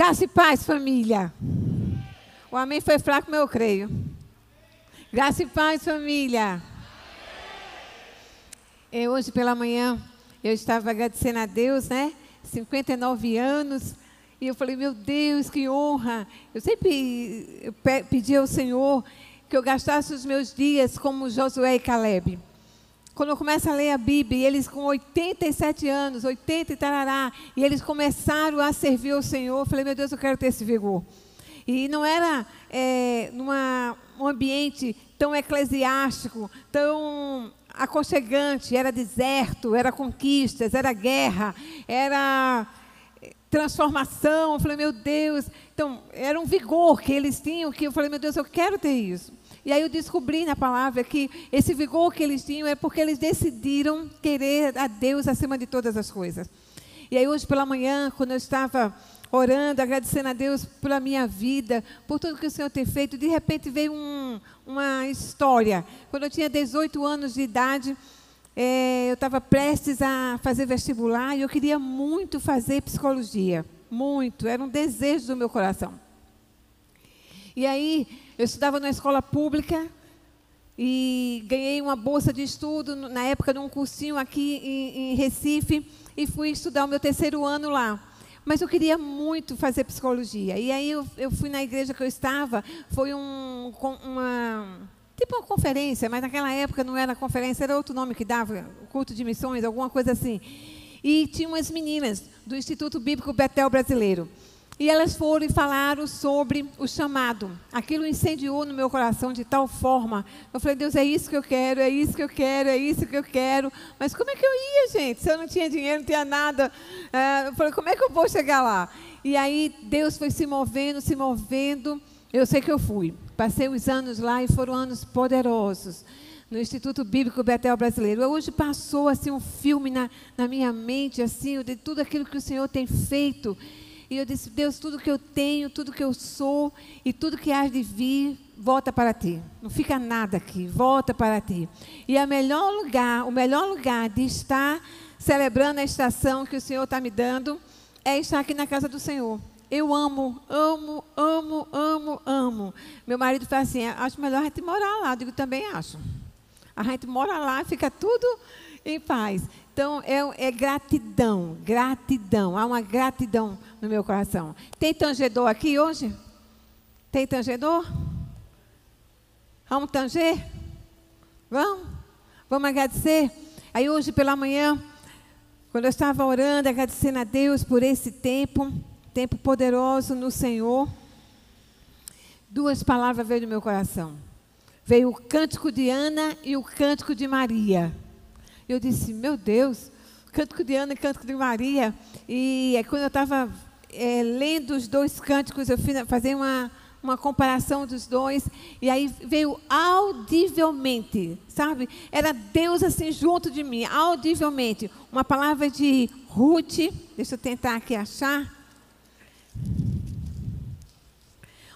Graça e paz, família. O amém foi fraco, mas eu creio. Graça e paz, família. E hoje pela manhã eu estava agradecendo a Deus, né? 59 anos. E eu falei, meu Deus, que honra. Eu sempre pedi ao Senhor que eu gastasse os meus dias como Josué e Caleb. Quando eu começo a ler a Bíblia, eles com 87 anos, 80 e tarará, e eles começaram a servir ao Senhor, eu falei, meu Deus, eu quero ter esse vigor. E não era é, numa, um ambiente tão eclesiástico, tão aconchegante, era deserto, era conquistas, era guerra, era transformação. Eu falei, meu Deus. Então, era um vigor que eles tinham, que eu falei, meu Deus, eu quero ter isso. E aí eu descobri na palavra que esse vigor que eles tinham é porque eles decidiram querer a Deus acima de todas as coisas. E aí hoje pela manhã, quando eu estava orando, agradecendo a Deus pela minha vida, por tudo que o Senhor tem feito, de repente veio um, uma história. Quando eu tinha 18 anos de idade, é, eu estava prestes a fazer vestibular e eu queria muito fazer psicologia. Muito, era um desejo do meu coração. E aí, eu estudava na escola pública e ganhei uma bolsa de estudo, na época, num cursinho aqui em, em Recife, e fui estudar o meu terceiro ano lá. Mas eu queria muito fazer psicologia. E aí eu, eu fui na igreja que eu estava, foi um, uma, tipo uma conferência, mas naquela época não era conferência, era outro nome que dava, culto de missões, alguma coisa assim. E tinha umas meninas do Instituto Bíblico Betel Brasileiro. E elas foram e falaram sobre o chamado. Aquilo incendiou no meu coração de tal forma. Eu falei, Deus, é isso que eu quero, é isso que eu quero, é isso que eu quero. Mas como é que eu ia, gente? Se eu não tinha dinheiro, não tinha nada. É, eu falei, como é que eu vou chegar lá? E aí Deus foi se movendo, se movendo. Eu sei que eu fui. Passei os anos lá e foram anos poderosos no Instituto Bíblico Betel Brasileiro. Hoje passou assim um filme na, na minha mente, assim, de tudo aquilo que o Senhor tem feito. E eu disse: Deus, tudo que eu tenho, tudo que eu sou e tudo que há de vir, volta para ti. Não fica nada aqui, volta para ti. E o melhor lugar, o melhor lugar de estar celebrando a estação que o Senhor está me dando é estar aqui na casa do Senhor. Eu amo, amo, amo, amo, amo. Meu marido fala assim: acho melhor a gente morar lá. Eu digo, também acho. A gente mora lá, fica tudo em paz. Então, é, é, gratidão, gratidão. Há uma gratidão no meu coração. Tem tangedor aqui hoje? Tem tangedor? Vamos tanger? Vamos? Vamos agradecer? Aí hoje pela manhã, quando eu estava orando, agradecendo a Deus por esse tempo, tempo poderoso no Senhor, duas palavras veio no meu coração. Veio o cântico de Ana e o cântico de Maria. Eu disse, meu Deus, cântico de Ana e cântico de Maria. E é quando eu estava é, lendo os dois cânticos, eu fiz fazer uma, uma comparação dos dois, e aí veio audivelmente, sabe? Era Deus assim junto de mim, audivelmente. Uma palavra de Ruth, deixa eu tentar aqui achar.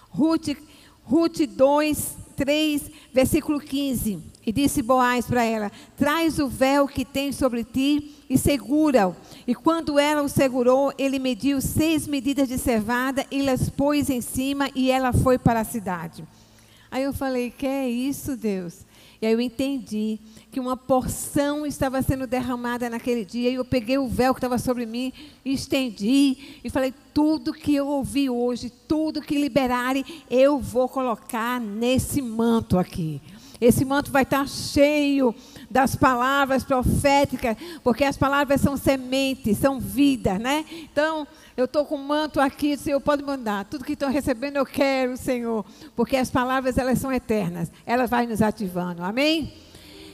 Ruth, Ruth 2, 3, versículo 15. E disse Boaz para ela: Traz o véu que tens sobre ti e segura-o. E quando ela o segurou, ele mediu seis medidas de cevada e las pôs em cima e ela foi para a cidade. Aí eu falei: Que é isso, Deus? E aí eu entendi que uma porção estava sendo derramada naquele dia. E eu peguei o véu que estava sobre mim, estendi e falei: tudo que eu ouvi hoje, tudo que liberarem, eu vou colocar nesse manto aqui. Esse manto vai estar cheio das palavras proféticas, porque as palavras são sementes, são vida, né? Então, eu estou com um manto aqui, Senhor pode mandar. Tudo que estou recebendo eu quero, Senhor, porque as palavras elas são eternas. Elas vão nos ativando. Amém?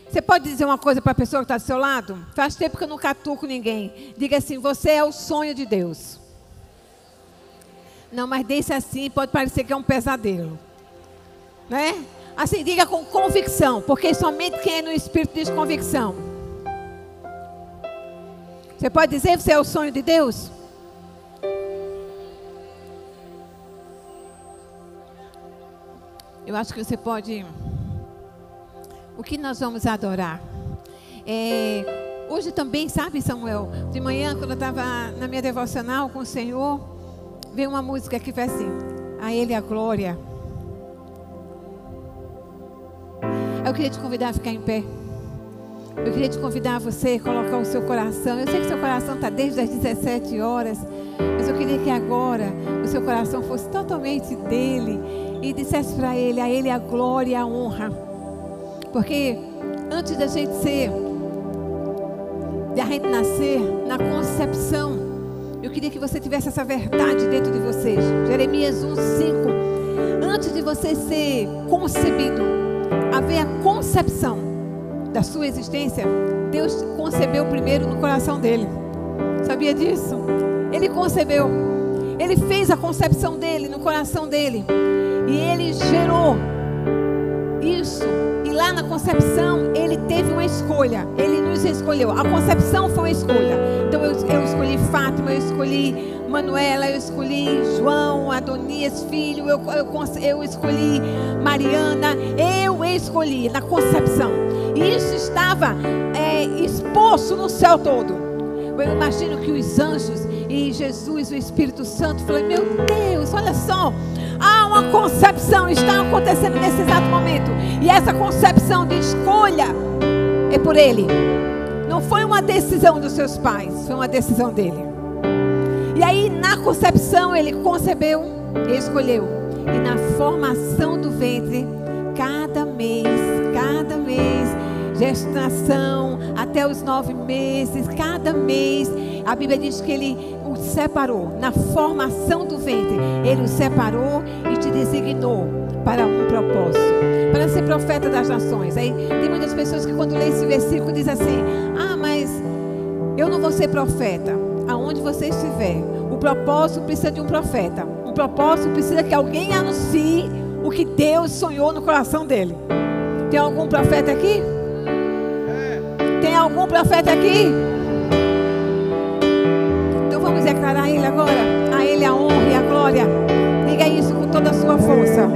Você pode dizer uma coisa para a pessoa que está do seu lado? Faz tempo que eu não catuco ninguém. Diga assim: você é o sonho de Deus. Não, mas deixe assim, pode parecer que é um pesadelo. Né? Assim, diga com convicção, porque somente quem é no Espírito diz convicção. Você pode dizer que você é o sonho de Deus? Eu acho que você pode. O que nós vamos adorar? É, hoje também, sabe, Samuel? De manhã, quando eu estava na minha devocional com o Senhor, Vem uma música que faz assim: A Ele a glória. Eu queria te convidar a ficar em pé. Eu queria te convidar a você colocar o seu coração. Eu sei que seu coração está desde as 17 horas, mas eu queria que agora o seu coração fosse totalmente dele e dissesse para ele: a ele a glória e a honra. Porque antes da gente ser, da gente nascer, na concepção, eu queria que você tivesse essa verdade dentro de vocês. Jeremias 1, 5. Antes de você ser concebido, haver a concepção da sua existência, Deus concebeu primeiro no coração dele. Sabia disso? Ele concebeu. Ele fez a concepção dele no coração dele. E ele gerou isso. E lá na concepção, ele teve uma escolha. Ele nos escolheu. A concepção foi uma escolha. Então eu, eu escolhi Fátima, eu escolhi Manuela, eu escolhi João, Adonias, filho, eu, eu, eu escolhi Mariana. Eu escolhi na concepção. Isso estava é, exposto no céu todo. Eu imagino que os anjos e Jesus, o Espírito Santo, falou: Meu Deus, olha só, há uma concepção, está acontecendo nesse exato momento. E essa concepção de escolha é por Ele. Não foi uma decisão dos seus pais, foi uma decisão dele. E aí, na concepção, ele concebeu e escolheu. E na formação do ventre, cada mês, cada mês, gestação, até os nove meses, cada mês, a Bíblia diz que ele o separou. Na formação do ventre, ele o separou e te designou para um propósito, para ser profeta das nações. Aí tem muitas pessoas que quando lê esse versículo diz assim: "Ah, mas eu não vou ser profeta". Aonde você estiver, propósito precisa de um profeta. Um propósito precisa que alguém anuncie o que Deus sonhou no coração dele. Tem algum profeta aqui? Tem algum profeta aqui? Então vamos declarar a Ele agora. A Ele a honra e a glória. Diga isso com toda a sua força.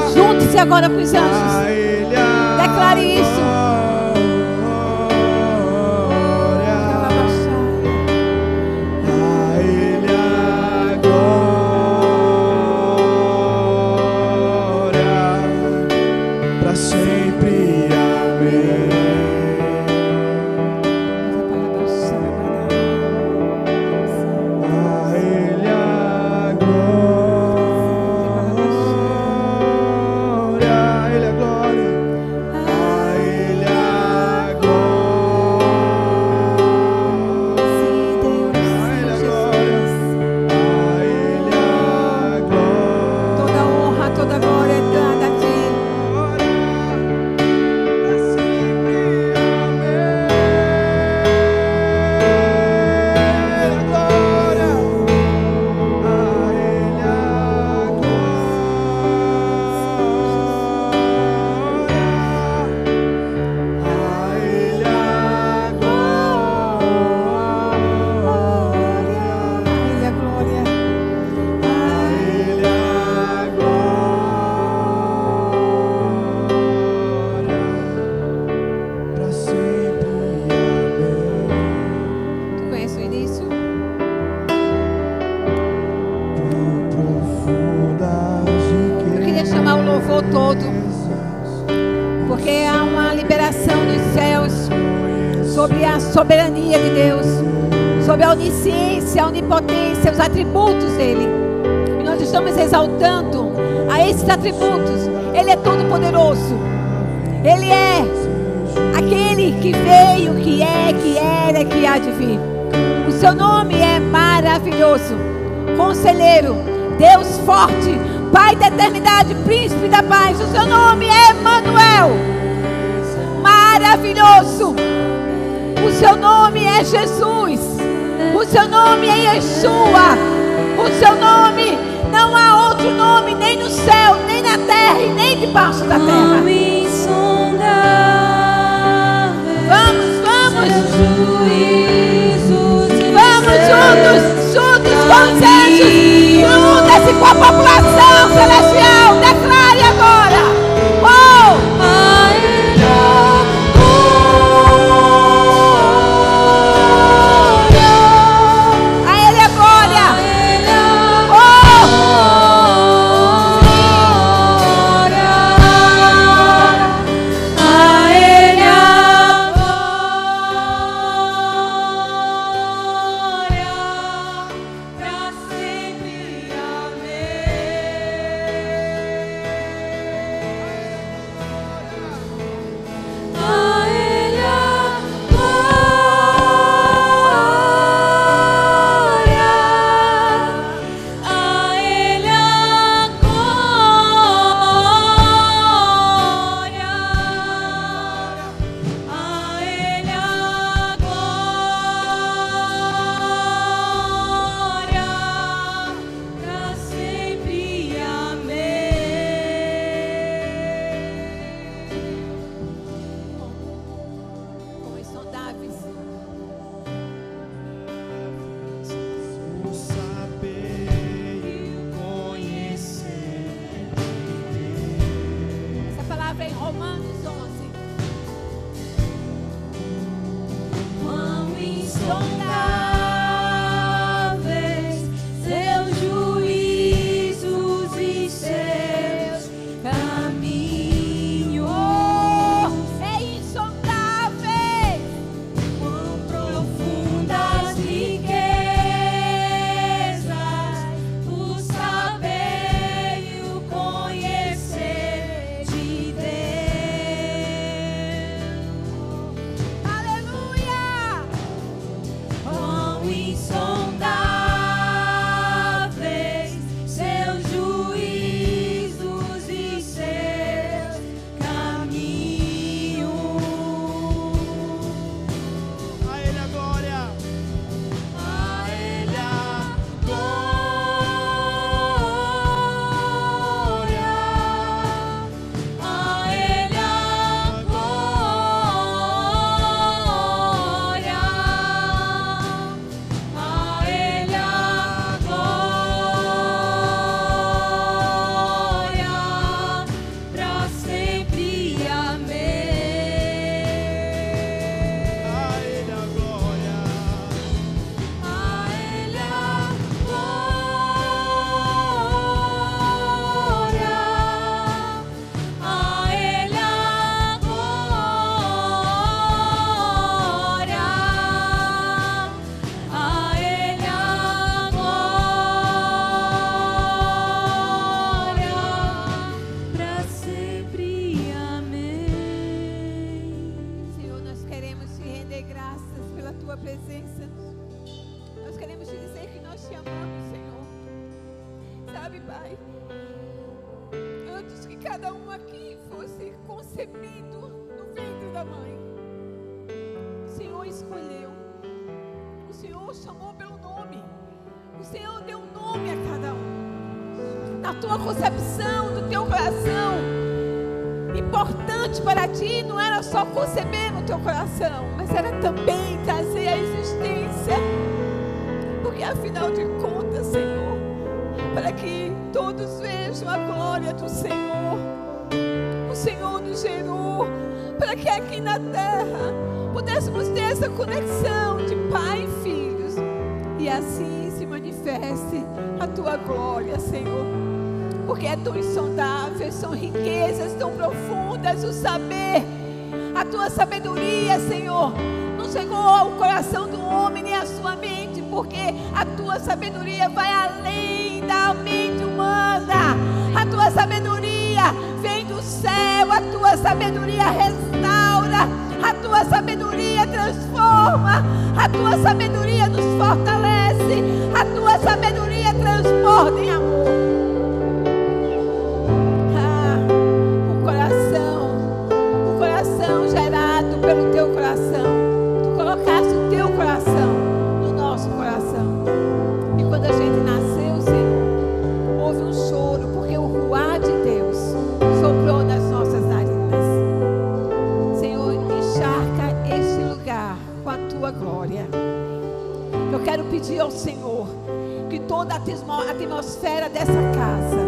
Glória. Junte-se agora com os anjos. forte. Pai da eternidade, príncipe da paz, o seu nome é Emanuel. Maravilhoso. O seu nome é Jesus. O seu nome é Yeshua. O seu nome não há outro nome nem no céu, nem na terra e nem debaixo da terra. Vamos, vamos. Vamos juntos, juntos, consensos e com a população celestial. Teu coração, mas era também trazer a existência. Porque afinal de contas, Senhor, para que todos vejam a glória do Senhor, o Senhor nos gerou para que aqui na terra pudéssemos ter essa conexão de pai e filhos e assim se manifeste a tua glória, Senhor porque é tão insondável, são riquezas tão profundas o saber, a tua sabedoria, Senhor, não chegou ao coração do homem nem à sua mente, porque a tua sabedoria vai além da mente humana, a tua sabedoria vem do céu, a tua sabedoria restaura, a tua sabedoria transforma, a tua sabedoria nos fortalece, a tua sabedoria transborda em amor. Atmos- atmosfera dessa casa.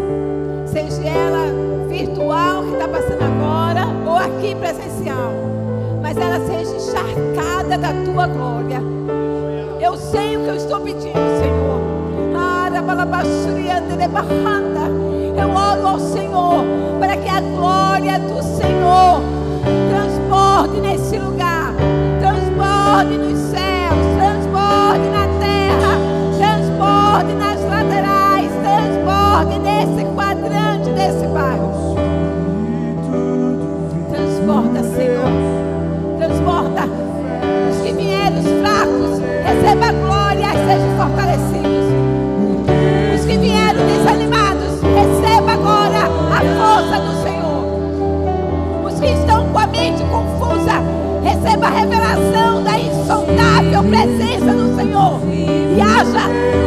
Seja ela virtual que está passando agora ou aqui presencial. Mas ela seja encharcada da tua glória. Eu sei o que eu estou pedindo, Senhor. Eu oro ao Senhor para que a glória do Senhor transborde nesse lugar, transborde nos nesse quadrante desse bairro. Transborda, Senhor. Transborda. Os que vieram, os fracos, receba glória e sejam fortalecidos. Os que vieram desanimados, receba agora a força do Senhor. Os que estão com a mente confusa, receba a revelação da insondável presença do Senhor. E haja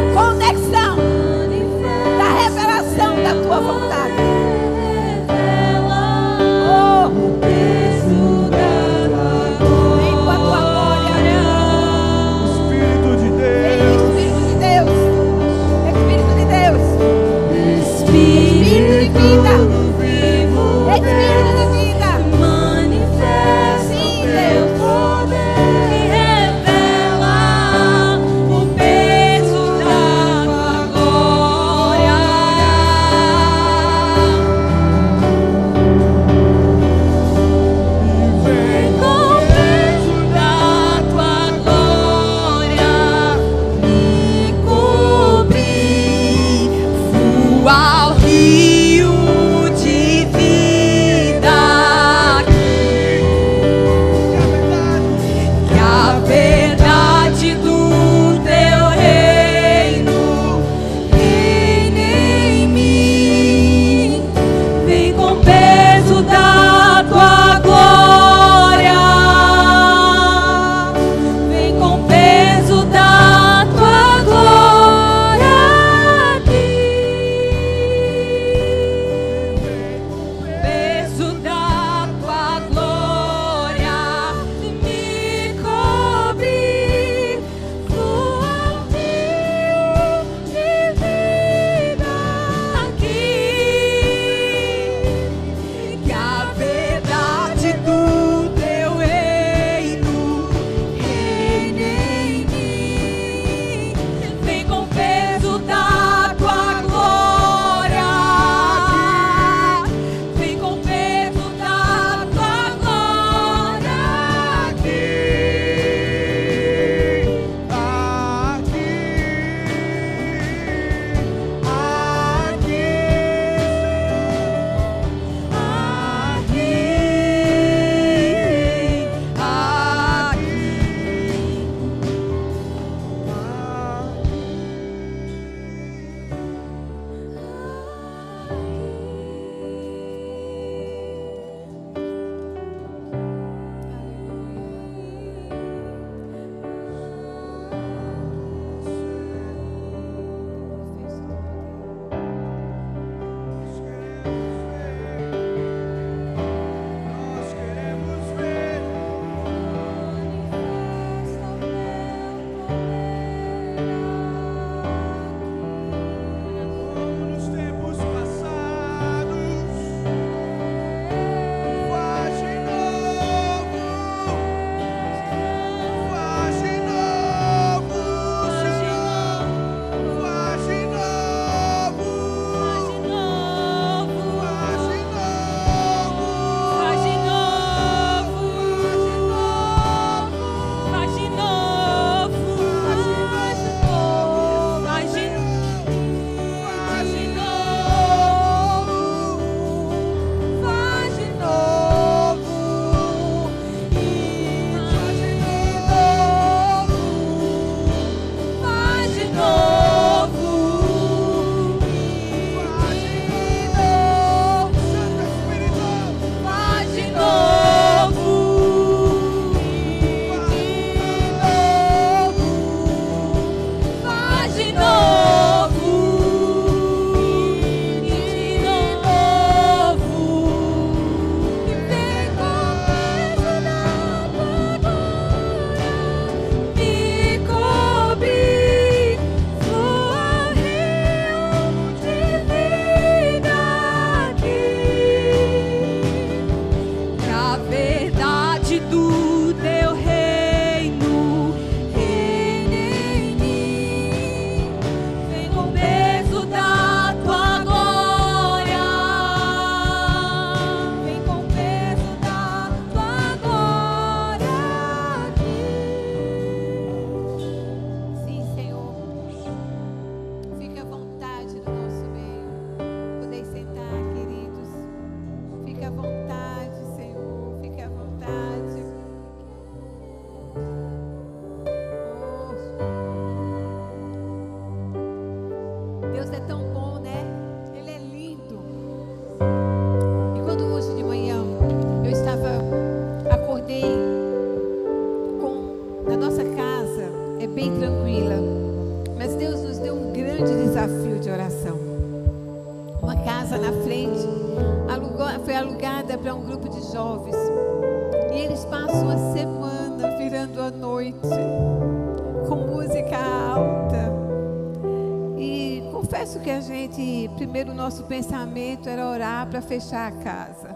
fechar a casa.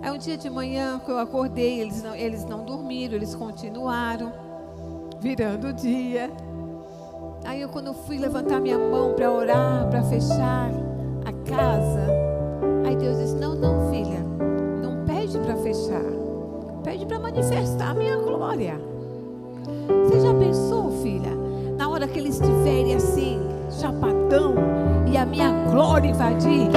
Aí um dia de manhã que eu acordei, eles não, eles não dormiram, eles continuaram virando o dia. Aí eu quando fui levantar minha mão para orar, para fechar a casa, aí Deus disse: "Não, não, filha. Não pede para fechar. Pede para manifestar a minha glória." Você já pensou, filha? Na hora que eles estiverem assim, chapadão, e a minha glória invadir,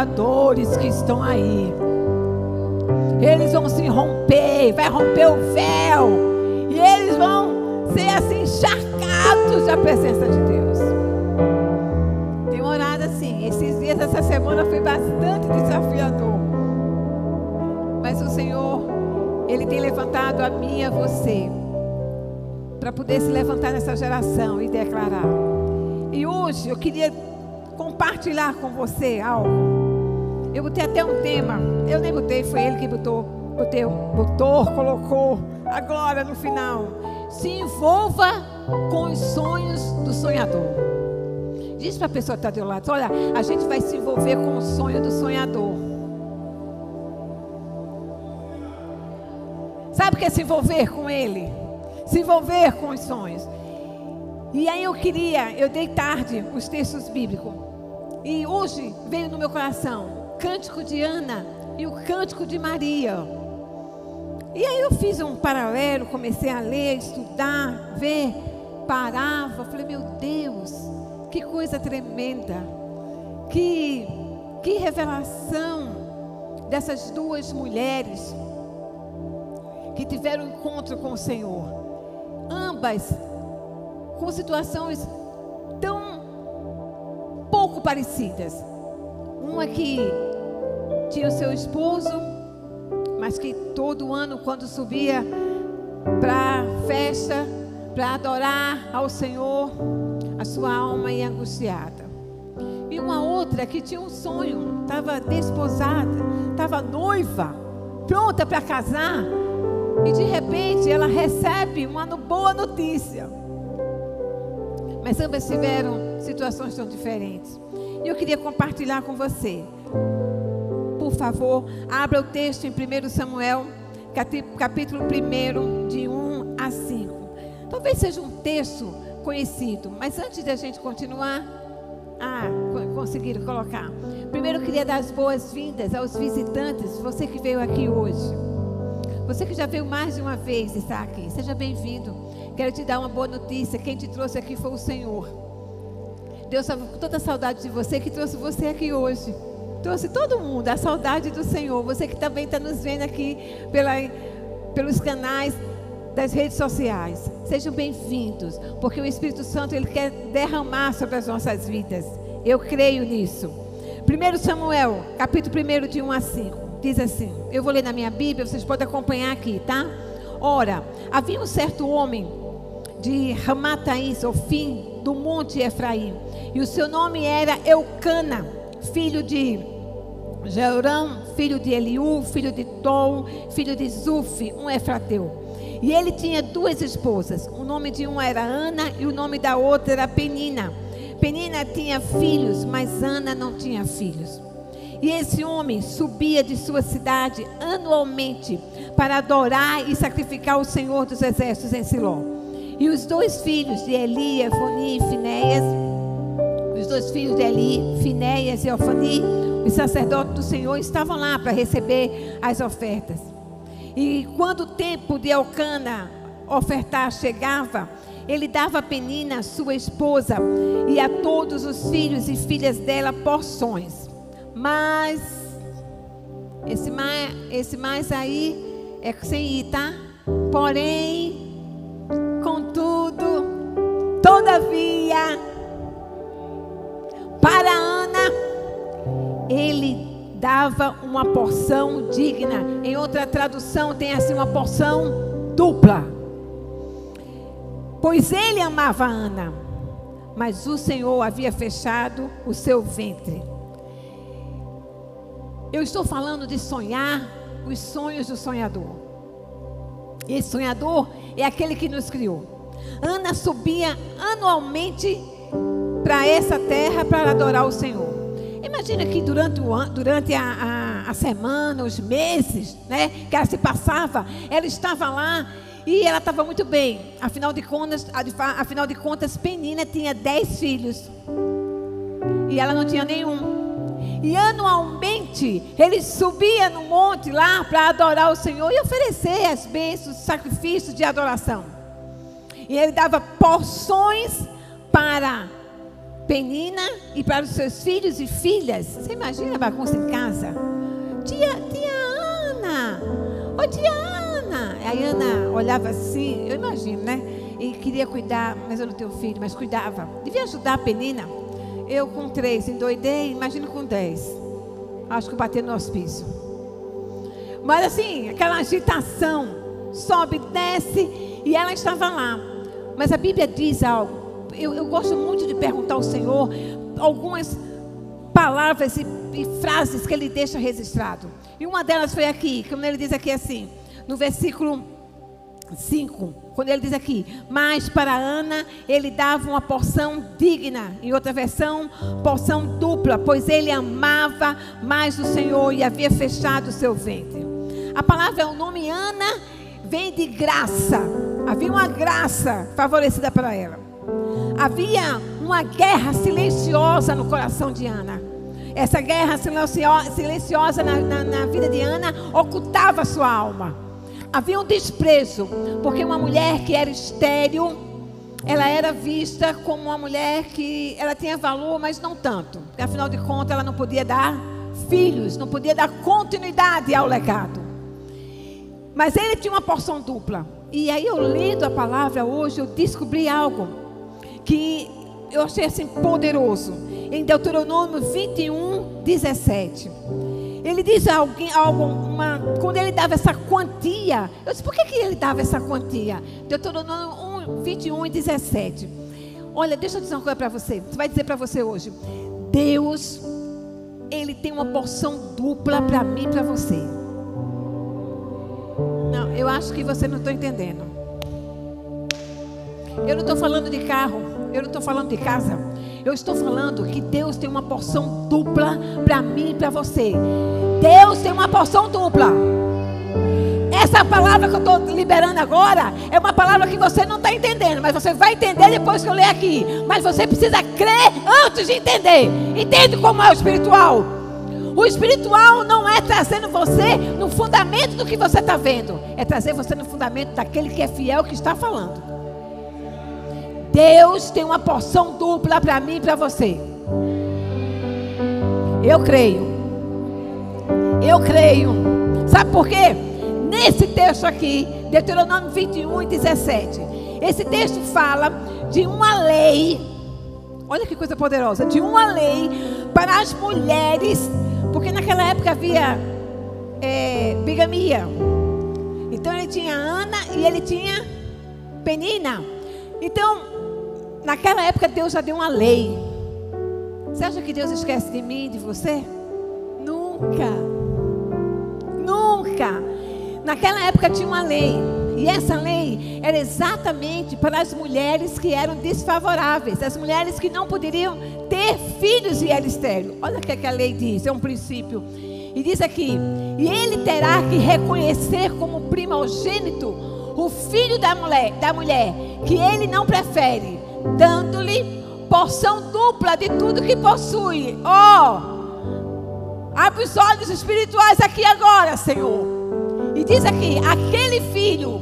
adoradores que estão aí, eles vão se romper, vai romper o véu, e eles vão ser assim encharcados da presença de Deus. Tenho orado assim, esses dias, essa semana foi bastante desafiador. Mas o Senhor, Ele tem levantado a mim e a você para poder se levantar nessa geração e declarar. E hoje eu queria compartilhar com você algo. Eu botei até um tema. Eu nem botei, foi ele que botou. Botei, botou, colocou a glória no final. Se envolva com os sonhos do sonhador. Diz para a pessoa que está do lado: olha, a gente vai se envolver com o sonho do sonhador. Sabe o que é se envolver com ele? Se envolver com os sonhos. E aí eu queria, eu dei tarde os textos bíblicos. E hoje veio no meu coração cântico de Ana e o cântico de Maria. E aí eu fiz um paralelo, comecei a ler, estudar, ver, parava, falei, meu Deus, que coisa tremenda. Que que revelação dessas duas mulheres que tiveram encontro com o Senhor. Ambas com situações tão pouco parecidas. Uma que tinha o seu esposo, mas que todo ano, quando subia para festa, para adorar ao Senhor, a sua alma ia angustiada. E uma outra que tinha um sonho, estava desposada, estava noiva, pronta para casar, e de repente ela recebe uma boa notícia. Mas ambas tiveram situações tão diferentes. E eu queria compartilhar com você. Favor, abra o texto em 1 Samuel, capítulo 1, de 1 a 5. Talvez seja um texto conhecido, mas antes de a gente continuar, ah, conseguiram colocar. Primeiro eu queria dar as boas-vindas aos visitantes, você que veio aqui hoje. Você que já veio mais de uma vez está aqui, seja bem-vindo. Quero te dar uma boa notícia. Quem te trouxe aqui foi o Senhor. Deus estava com toda saudade de você que trouxe você aqui hoje. Trouxe todo mundo, a saudade do Senhor. Você que também está nos vendo aqui pela, pelos canais das redes sociais. Sejam bem-vindos, porque o Espírito Santo ele quer derramar sobre as nossas vidas. Eu creio nisso. 1 Samuel, capítulo 1, de 1 a 5 diz assim: Eu vou ler na minha Bíblia, vocês podem acompanhar aqui, tá? Ora, havia um certo homem de Ramataís, ao fim do monte Efraim, e o seu nome era Eucana, filho de Jeurão, filho de Eliú, filho de Tom, filho de Zuf, um efrateu. E ele tinha duas esposas. O nome de uma era Ana e o nome da outra era Penina. Penina tinha filhos, mas Ana não tinha filhos. E esse homem subia de sua cidade anualmente para adorar e sacrificar o Senhor dos Exércitos em Siló. E os dois filhos de Eli, Efoni e Finéias, os dois filhos de Eli, Finéias e Ofani, os sacerdotes do Senhor, estavam lá para receber as ofertas. E quando o tempo de Elcana ofertar chegava, ele dava a Penina, sua esposa, e a todos os filhos e filhas dela porções. Mas esse mais, esse mais aí é sem ir, tá? Porém, contudo, todavia, para Ana, ele dava uma porção digna. Em outra tradução tem assim uma porção dupla. Pois ele amava Ana, mas o Senhor havia fechado o seu ventre. Eu estou falando de sonhar os sonhos do sonhador. Esse sonhador é aquele que nos criou. Ana subia anualmente para essa terra para adorar o Senhor. Imagina que durante, o, an- durante a, a, a semana, os meses, né, que ela se passava, ela estava lá e ela estava muito bem. Afinal de contas, afinal de contas, Penina tinha dez filhos e ela não tinha nenhum. E anualmente ele subia no monte lá para adorar o Senhor e oferecer as bênçãos, sacrifícios de adoração. E ele dava porções para Penina e para os seus filhos e filhas. Você imagina a bagunça em casa? Tia, tia Ana! Ô tia Ana! Aí a Ana olhava assim, eu imagino, né? E queria cuidar, mas eu não tenho filho, mas cuidava. Devia ajudar a Penina. Eu com três endoidei, imagino com dez. Acho que eu bati no hospício. Mas assim, aquela agitação, sobe, desce, e ela estava lá. Mas a Bíblia diz algo. Eu, eu gosto muito de perguntar ao Senhor algumas palavras e, e frases que ele deixa registrado. E uma delas foi aqui, quando ele diz aqui assim, no versículo 5, quando ele diz aqui, mas para Ana ele dava uma porção digna, em outra versão, porção dupla, pois ele amava mais o Senhor e havia fechado o seu ventre. A palavra, o nome Ana, vem de graça. Havia uma graça favorecida para ela. Havia uma guerra silenciosa no coração de Ana. Essa guerra silencio- silenciosa na, na- na vida de Ana ocultava sua alma. Havia um desprezo, porque uma mulher que era estéril, ela era vista como uma mulher que ela tinha valor, mas não tanto. Porque, afinal de contas, ela não podia dar filhos, não podia dar continuidade ao legado. Mas ele tinha uma porção dupla. E aí eu lendo a palavra hoje, eu descobri algo que eu achei assim poderoso. Em Deuteronômio 21, 17. Ele diz alguém, algo, uma, quando ele dava essa quantia, eu disse, por que, que ele dava essa quantia? Deuteronômio 1, 21 e 17. Olha, deixa eu dizer uma coisa para você. Você vai dizer para você hoje. Deus, Ele tem uma porção dupla para mim e para você. Não, eu acho que você não está entendendo. Eu não estou falando de carro, eu não estou falando de casa. Eu estou falando que Deus tem uma porção dupla para mim e para você. Deus tem uma porção dupla. Essa palavra que eu estou liberando agora é uma palavra que você não está entendendo, mas você vai entender depois que eu ler aqui. Mas você precisa crer antes de entender. Entende como é o espiritual? O espiritual não é trazendo você no fundamento do que você está vendo, é trazer você no fundamento daquele que é fiel que está falando. Deus tem uma porção dupla para mim e para você. Eu creio. Eu creio. Sabe por quê? Nesse texto aqui, Deuteronômio 21 e 17. Esse texto fala de uma lei. Olha que coisa poderosa. De uma lei para as mulheres. Porque naquela época havia é, bigamia. Então ele tinha Ana e ele tinha Penina. Então, naquela época Deus já deu uma lei. Você acha que Deus esquece de mim, de você? Nunca. Nunca. Naquela época tinha uma lei. E essa lei era exatamente para as mulheres que eram desfavoráveis, as mulheres que não poderiam ter filhos e eram estéreo. Olha o que, é que a lei diz, é um princípio. E diz aqui: e ele terá que reconhecer como primogênito o filho da mulher, da mulher que ele não prefere, dando-lhe porção dupla de tudo que possui. Oh! Abre os olhos espirituais aqui agora, Senhor. E diz aqui: aquele filho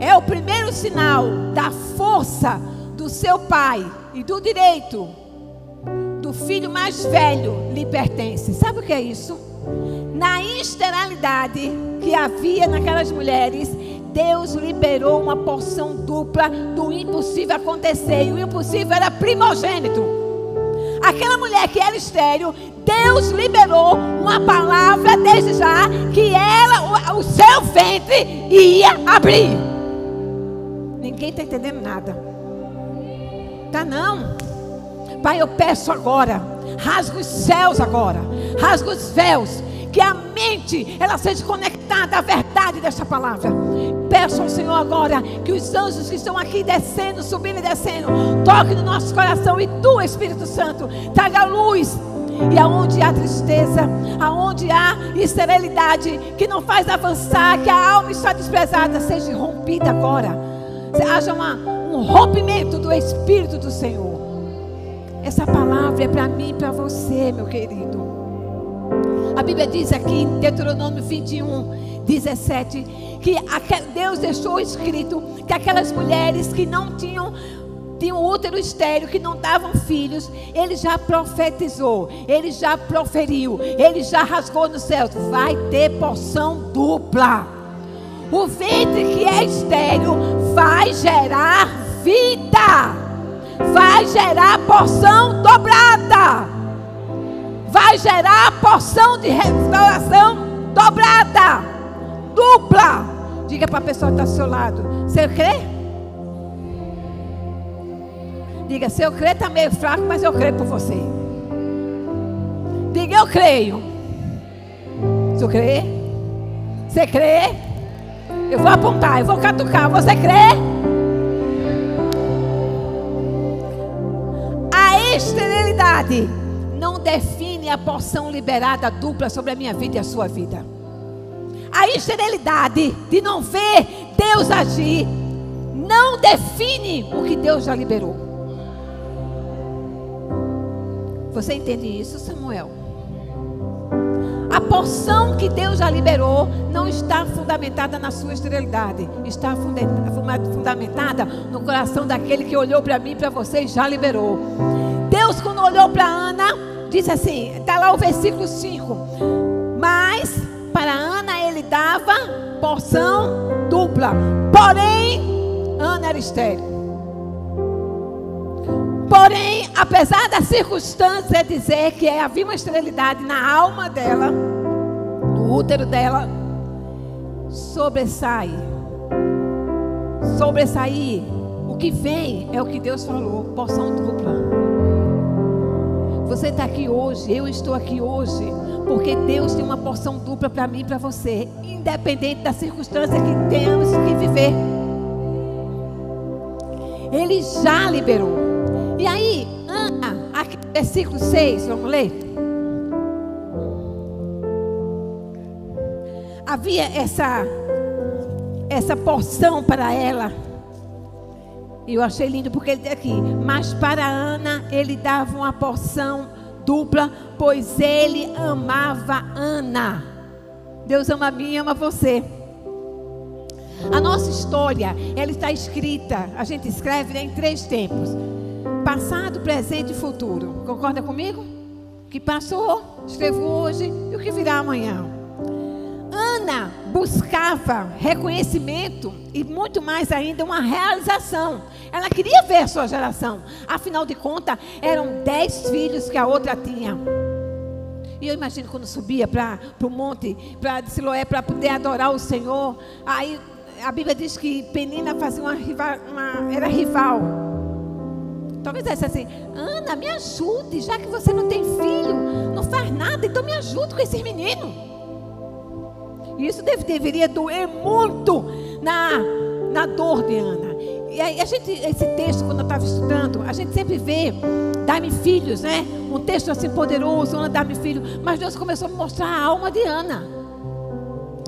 é o primeiro sinal da força do seu pai e do direito do filho mais velho lhe pertence. Sabe o que é isso? Na insterilidade que havia naquelas mulheres, Deus liberou uma porção dupla do impossível acontecer. E o impossível era primogênito. aquela mulher que era estéreo, Deus liberou uma palavra desde já que ela, o, seu ventre ia abrir. Ninguém está entendendo nada. Tá não. Pai, eu peço agora, rasga os céus agora, rasga os véus, que a mente ela seja conectada à verdade desta palavra. Peço ao Senhor agora que os anjos que estão aqui descendo, subindo e descendo, toquem no nosso coração e tu, Espírito Santo, traga luz. E aonde há tristeza, aonde há esterilidade que não faz avançar, que a alma está desprezada, seja rompida agora. Haja uma, um rompimento do Espírito do Senhor. Essa palavra é para mim e para você, meu querido. A Bíblia diz aqui em Deuteronômio 21, 17, que Deus deixou escrito que aquelas mulheres que não tinham tinham útero estéreo, que não davam filhos, ele já profetizou, ele já proferiu, ele já rasgou nos céus. Vai ter porção dupla. O ventre que é estéreo vai gerar vida, vai gerar porção dobrada, vai gerar porção de restauração dobrada, dupla. Diga para a pessoa que está ao seu lado: Você crê? Diga, se eu crer está meio fraco, mas eu creio por você. Diga, eu creio. Você crê? Você crê? Eu vou apontar, eu vou catucar. Você crê? A esterilidade não define a porção liberada dupla sobre a minha vida e a sua vida. A esterilidade de não ver Deus agir não define o que Deus já liberou. Você entende isso, Samuel? A porção que Deus já liberou não está fundamentada na sua esterilidade, está fundamentada no coração daquele que olhou para mim para você e já liberou. Deus, quando olhou para Ana, disse assim: está lá o versículo 5. Mas para Ana ele dava porção dupla, porém, Ana era estéril. Porém, apesar da circunstância dizer que havia uma esterilidade na alma dela, no útero dela, sobressai. Sobressair. O que vem é o que Deus falou, porção dupla. Você está aqui hoje, eu estou aqui hoje, porque Deus tem uma porção dupla para mim e para você, independente da circunstância que temos que viver. Ele já liberou. E aí, Ana, aqui, versículo 6, vamos ler? Havia essa, essa porção para ela. E eu achei lindo porque ele diz aqui: Mas para Ana ele dava uma porção dupla, pois ele amava Ana. Deus ama a mim e ama você. A nossa história, ela está escrita, a gente escreve né, em três tempos Passado, presente e futuro. Concorda comigo? O que passou, escrevo hoje e o que virá amanhã. Ana buscava reconhecimento e muito mais ainda uma realização. Ela queria ver a sua geração. Afinal de contas, eram dez filhos que a outra tinha. E eu imagino quando subia para o monte, para Siloé, para poder adorar o Senhor. Aí a Bíblia diz que Penina fazia uma, uma era rival Talvez essa assim, Ana, me ajude, já que você não tem filho, não faz nada, então me ajude com esse menino. Isso deve, deveria doer muito na, na dor de Ana. E aí, a gente, esse texto, quando eu estava estudando, a gente sempre vê, dá-me filhos, né? Um texto assim poderoso, Ana, dá-me filho. Mas Deus começou a me mostrar a alma de Ana.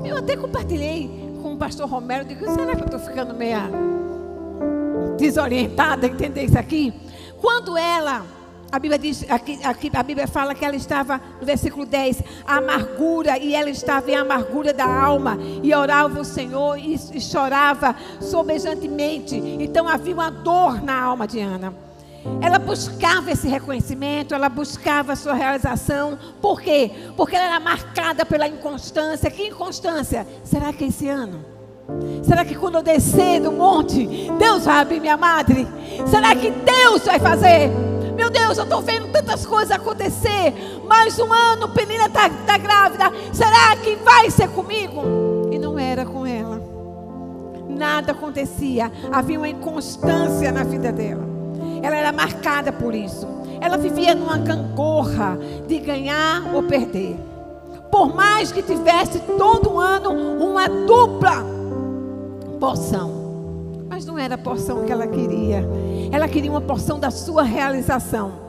Eu até compartilhei com o pastor Romero, digo, será que eu estou ficando meia desorientada, entender isso aqui? Quando ela, a Bíblia diz, aqui, aqui, a Bíblia fala que ela estava, no versículo 10, a amargura, e ela estava em amargura da alma, e orava o Senhor e, e chorava sobejantemente. Então havia uma dor na alma de Ana. Ela buscava esse reconhecimento, ela buscava a sua realização. Por quê? Porque ela era marcada pela inconstância. Que inconstância? Será que esse ano? Será que quando eu descer do monte, Deus vai abrir minha madre? Será que Deus vai fazer? Meu Deus, eu estou vendo tantas coisas acontecer. Mais um ano, Penina está tá grávida. Será que vai ser comigo? E não era com ela. Nada acontecia. Havia uma inconstância na vida dela. Ela era marcada por isso. Ela vivia numa gangorra de ganhar ou perder. Por mais que tivesse todo ano uma dupla porção. Mas não era a porção que ela queria. Ela queria uma porção da sua realização.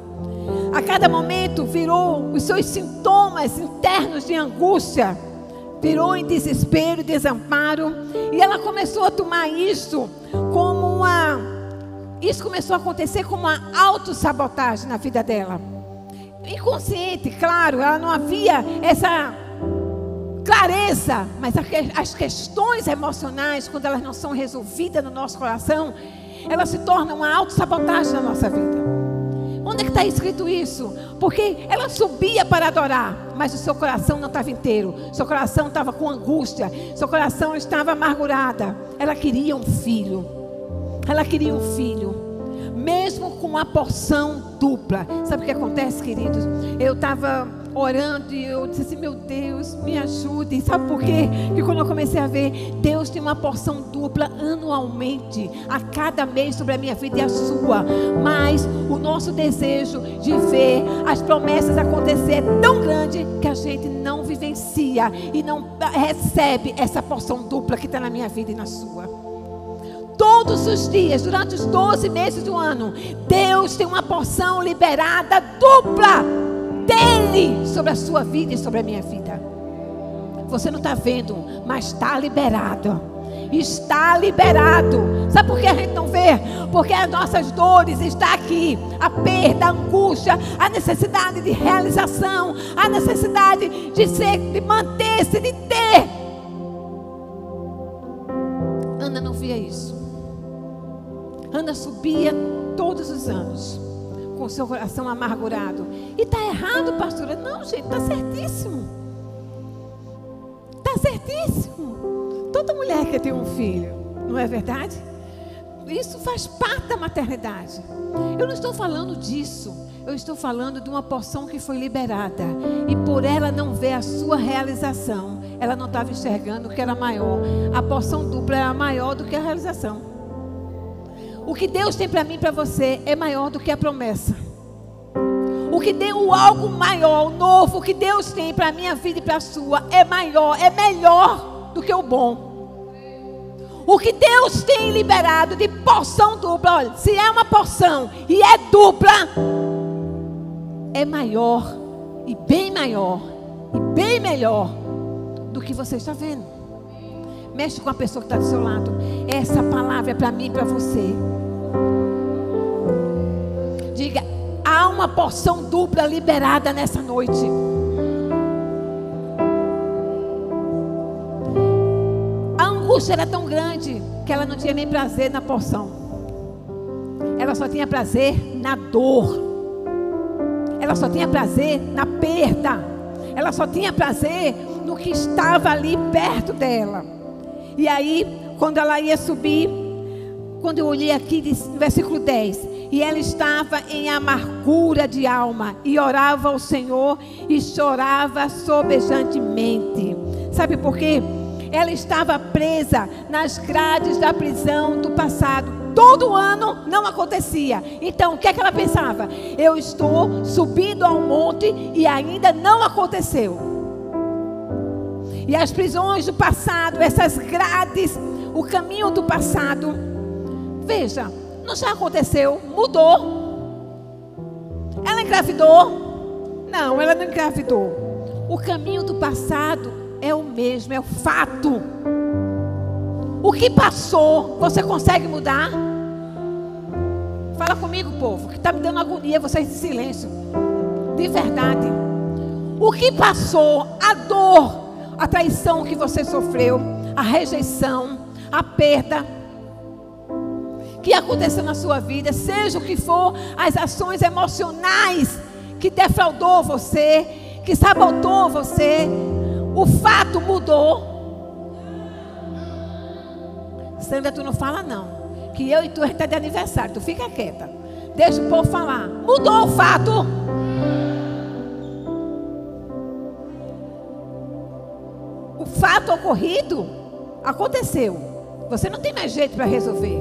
A cada momento virou os seus sintomas internos de angústia, virou em desespero, desamparo, e ela começou a tomar isso como uma isso começou a acontecer como uma autossabotagem na vida dela. Inconsciente, claro, ela não havia essa clareza, mas as questões emocionais, quando elas não são resolvidas no nosso coração, elas se tornam uma autossabotagem na nossa vida. Onde é que está escrito isso? Porque ela subia para adorar, mas o seu coração não estava inteiro. Seu coração estava com angústia. Seu coração estava amargurada. Ela queria um filho. Ela queria um filho. Mesmo com uma porção dupla. Sabe o que acontece, queridos? Eu estava orando e eu disse assim: Meu Deus, me ajude. Sabe por quê? Que quando eu comecei a ver, Deus tem uma porção dupla anualmente, a cada mês sobre a minha vida e a sua. Mas o nosso desejo de ver as promessas acontecer é tão grande que a gente não vivencia e não recebe essa porção dupla que está na minha vida e na sua. Todos os dias, durante os 12 meses do ano, Deus tem uma porção liberada dupla dele sobre a sua vida e sobre a minha vida. Você não está vendo, mas está liberado. Está liberado. Sabe por que a gente não vê? Porque as nossas dores estão aqui. A perda, a angústia, a necessidade de realização, a necessidade de ser, de manter-se, de ter. Ana não via isso. Ana subia todos os anos com seu coração amargurado. E está errado, pastora? Não, gente, está certíssimo. Está certíssimo. Toda mulher quer ter um filho, não é verdade? Isso faz parte da maternidade. Eu não estou falando disso. Eu estou falando de uma porção que foi liberada. E por ela não ver a sua realização, ela não estava enxergando que era maior. A porção dupla era maior do que a realização. O que Deus tem para mim para você é maior do que a promessa. O que deu algo maior, novo, o que Deus tem para a minha vida e para a sua é maior, é melhor do que o bom. O que Deus tem liberado de porção dupla, olha, se é uma porção e é dupla, é maior e bem maior e bem melhor do que você está vendo. Mexe com a pessoa que está do seu lado. Essa palavra é para mim e para você. Diga, há uma porção dupla liberada nessa noite. A angústia era tão grande que ela não tinha nem prazer na porção. Ela só tinha prazer na dor. Ela só tinha prazer na perda. Ela só tinha prazer no que estava ali perto dela. E aí, quando ela ia subir, quando eu olhei aqui, no versículo 10, e ela estava em amargura de alma, e orava ao Senhor e chorava sobejantemente. Sabe por quê? Ela estava presa nas grades da prisão do passado. Todo ano não acontecia. Então, o que é que ela pensava? Eu estou subindo ao monte e ainda não aconteceu. E as prisões do passado, essas grades, o caminho do passado. Veja, não já aconteceu, mudou. Ela engravidou? Não, ela não engravidou. O caminho do passado é o mesmo, é o fato. O que passou, você consegue mudar? Fala comigo, povo, que está me dando agonia vocês em silêncio. De verdade. O que passou, a dor, a traição que você sofreu, a rejeição, a perda que aconteceu na sua vida, seja o que for, as ações emocionais que defraudou você, que sabotou você, o fato mudou. Sandra, tu não fala não. Que eu e tu a gente tá de aniversário, tu fica quieta. Deixa o povo falar. Mudou o fato. Fato ocorrido aconteceu. Você não tem mais jeito para resolver.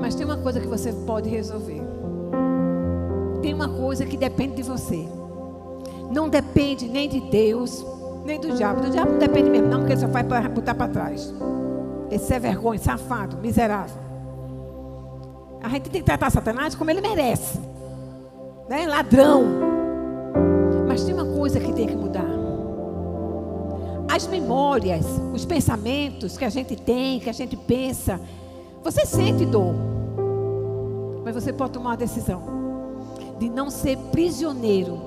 Mas tem uma coisa que você pode resolver. Tem uma coisa que depende de você. Não depende nem de Deus, nem do diabo. Do diabo não depende mesmo, não, porque ele só vai para botar para trás. Esse é vergonha, safado, miserável. A gente tem que tratar Satanás como ele merece. Né? Ladrão. Mas tem uma coisa que tem que mudar. As memórias, os pensamentos que a gente tem, que a gente pensa. Você sente dor. Mas você pode tomar uma decisão de não ser prisioneiro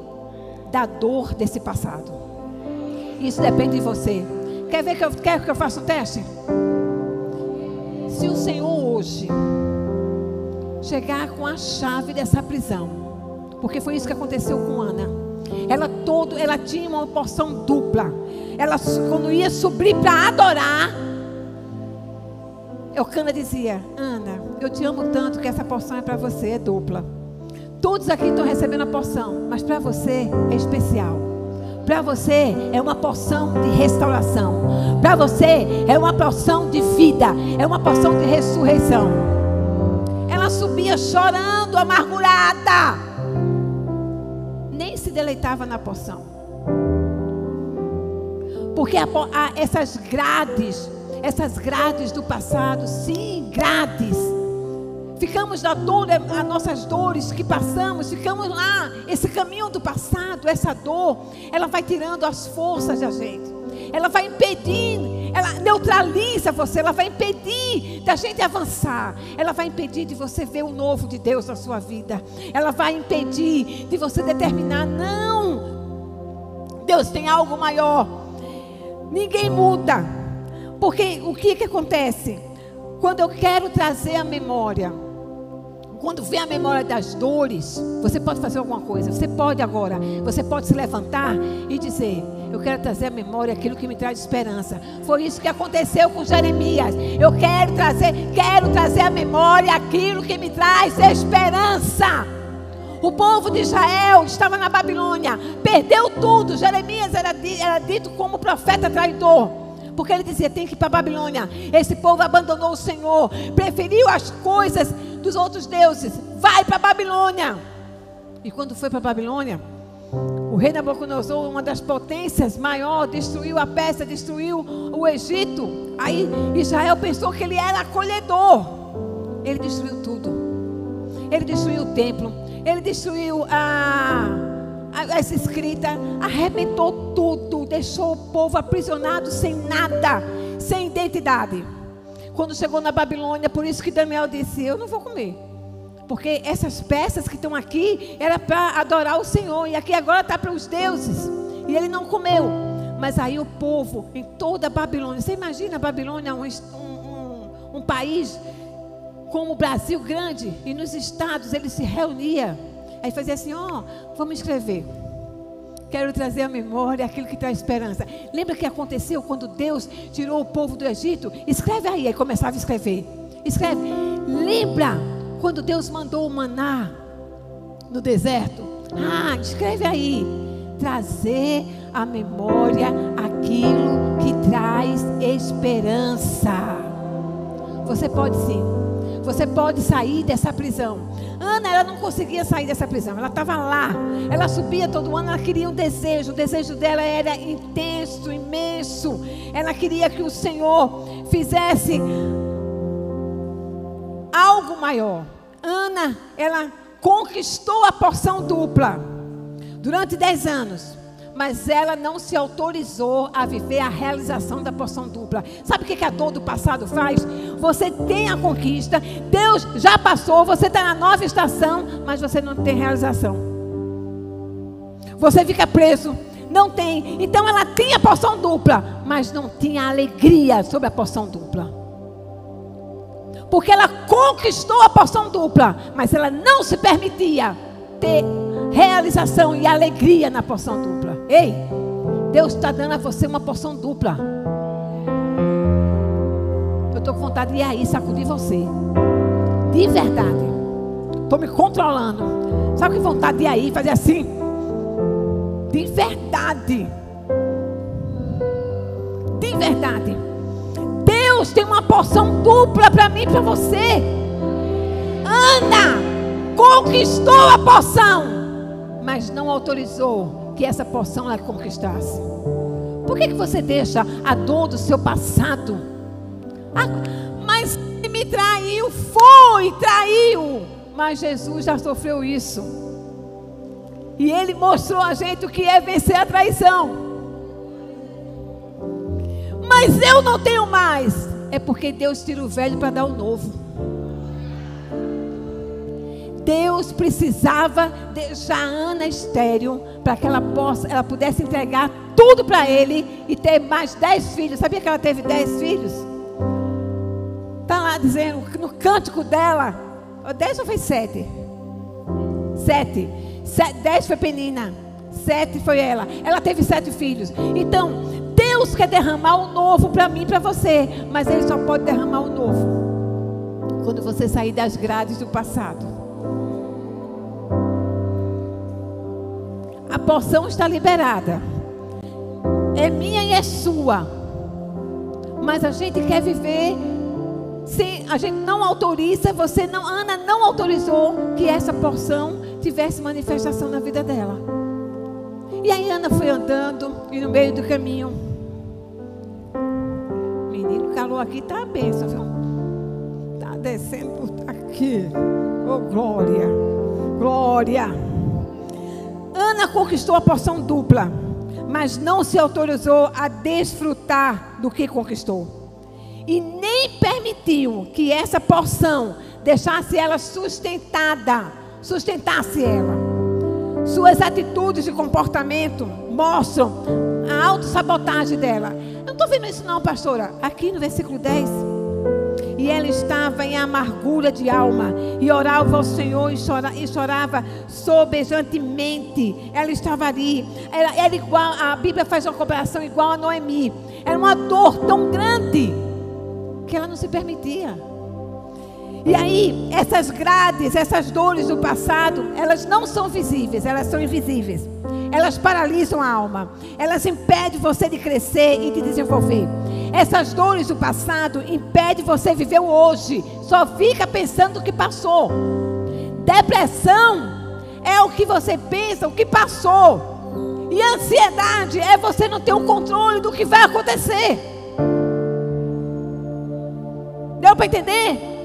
da dor desse passado. Isso depende de você. Quer ver que eu, quer que eu faça um teste? Se o Senhor hoje chegar com a chave dessa prisão, porque foi isso que aconteceu com Ana. Ela todo, ela tinha uma porção dupla. Ela quando ia subir para adorar, Eucana dizia: Ana, eu te amo tanto que essa porção é para você, é dupla. Todos aqui estão recebendo a porção, mas para você é especial. Para você é uma porção de restauração. Para você é uma porção de vida. É uma porção de ressurreição. Ela subia chorando, amargurada. Deleitava na porção. Porque a, a, essas grades, essas grades do passado, sim, grades. Ficamos na dor, as nossas dores que passamos, ficamos lá, esse caminho do passado, essa dor, ela vai tirando as forças da gente. Ela vai impedindo, ela neutraliza você, ela vai impedir da gente avançar. Ela vai impedir de você ver o novo de Deus na sua vida. Ela vai impedir de você determinar, não, Deus tem algo maior. Ninguém muda. Porque o que, que acontece? Quando eu quero trazer a memória, quando vem a memória das dores, você pode fazer alguma coisa. Você pode agora, você pode se levantar e dizer: Eu quero trazer a memória aquilo que me traz esperança. Foi isso que aconteceu com Jeremias. Eu quero trazer, quero trazer a memória aquilo que me traz esperança. O povo de Israel estava na Babilônia, perdeu tudo. Jeremias era, era dito como profeta traidor. Porque ele dizia: tem que ir para a Babilônia. Esse povo abandonou o Senhor, preferiu as coisas dos outros deuses. Vai para a Babilônia. E quando foi para a Babilônia, o rei Nabucodonosor, uma das potências maior, destruiu a Pérsia, destruiu o Egito. Aí Israel pensou que ele era acolhedor. Ele destruiu tudo. Ele destruiu o templo. Ele destruiu a, a, essa escrita. Arrebentou tudo. Deixou o povo aprisionado sem nada. Sem identidade. Quando chegou na Babilônia, por isso que Daniel disse: Eu não vou comer. Porque essas peças que estão aqui era para adorar o Senhor. E aqui agora está para os deuses. E ele não comeu. Mas aí o povo, em toda a Babilônia. Você imagina a Babilônia, um, um, um país como o Brasil grande. E nos estados ele se reunia. Aí fazia assim: Ó, oh, vamos escrever. Quero trazer à memória aquilo que traz esperança. Lembra que aconteceu quando Deus tirou o povo do Egito? Escreve aí. Aí começava a escrever. Escreve. Lembra quando Deus mandou o maná no deserto? Ah, escreve aí. Trazer à memória aquilo que traz esperança. Você pode sim. Você pode sair dessa prisão. Ana, ela não conseguia sair dessa prisão. Ela estava lá. Ela subia todo ano. Ela queria um desejo. O desejo dela era intenso, imenso. Ela queria que o Senhor fizesse algo maior. Ana, ela conquistou a porção dupla durante dez anos. Mas ela não se autorizou a viver a realização da porção dupla. Sabe o que a dor do passado faz? Você tem a conquista, Deus já passou, você está na nova estação, mas você não tem realização. Você fica preso, não tem. Então ela tinha a porção dupla, mas não tinha alegria sobre a porção dupla. Porque ela conquistou a porção dupla, mas ela não se permitia ter realização e alegria na porção dupla. Ei, Deus está dando a você uma porção dupla. Eu estou com vontade de ir aí sacudir você. De verdade. Estou me controlando. Sabe que vontade de ir aí fazer assim? De verdade. De verdade. Deus tem uma porção dupla para mim e para você. Ana conquistou a porção, mas não autorizou que essa porção ela conquistasse. Por que, que você deixa a dor do seu passado? Ah, mas ele me traiu, foi, traiu. Mas Jesus já sofreu isso. E ele mostrou a gente o que é vencer a traição. Mas eu não tenho mais. É porque Deus tira o velho para dar o novo. Deus precisava deixar Ana estéril para que ela, possa, ela pudesse entregar tudo para ele e ter mais dez filhos. Sabia que ela teve dez filhos? Está lá dizendo no cântico dela. Dez ou foi sete? Sete. Sete. Dez foi Penina. Sete foi ela. Ela teve sete filhos. Então, Deus quer derramar o novo para mim e para você. Mas Ele só pode derramar o novo quando você sair das grades do passado. A porção está liberada. É minha e é sua. Mas a gente quer viver sem a gente não autoriza, você não, Ana não autorizou que essa porção tivesse manifestação na vida dela. E aí Ana foi andando e no meio do caminho, calor aqui tá benção, viu? Tá descendo aqui. Oh glória. Glória. Ana conquistou a porção dupla, mas não se autorizou a desfrutar do que conquistou. E nem permitiu que essa porção deixasse ela sustentada, sustentasse ela. Suas atitudes e comportamento mostram a autossabotagem dela. Eu não estou vendo isso não, pastora. Aqui no versículo 10. E ela estava em amargura de alma e orava ao Senhor e, chora, e chorava sobejantemente. Ela estava ali. Era, era igual, a Bíblia faz uma comparação igual a Noemi. Era uma dor tão grande que ela não se permitia. E aí, essas grades, essas dores do passado, elas não são visíveis, elas são invisíveis. Elas paralisam a alma. Elas impedem você de crescer e de desenvolver. Essas dores do passado impedem você viver o hoje. Só fica pensando o que passou. Depressão é o que você pensa, o que passou. E ansiedade é você não ter o controle do que vai acontecer. Deu para entender?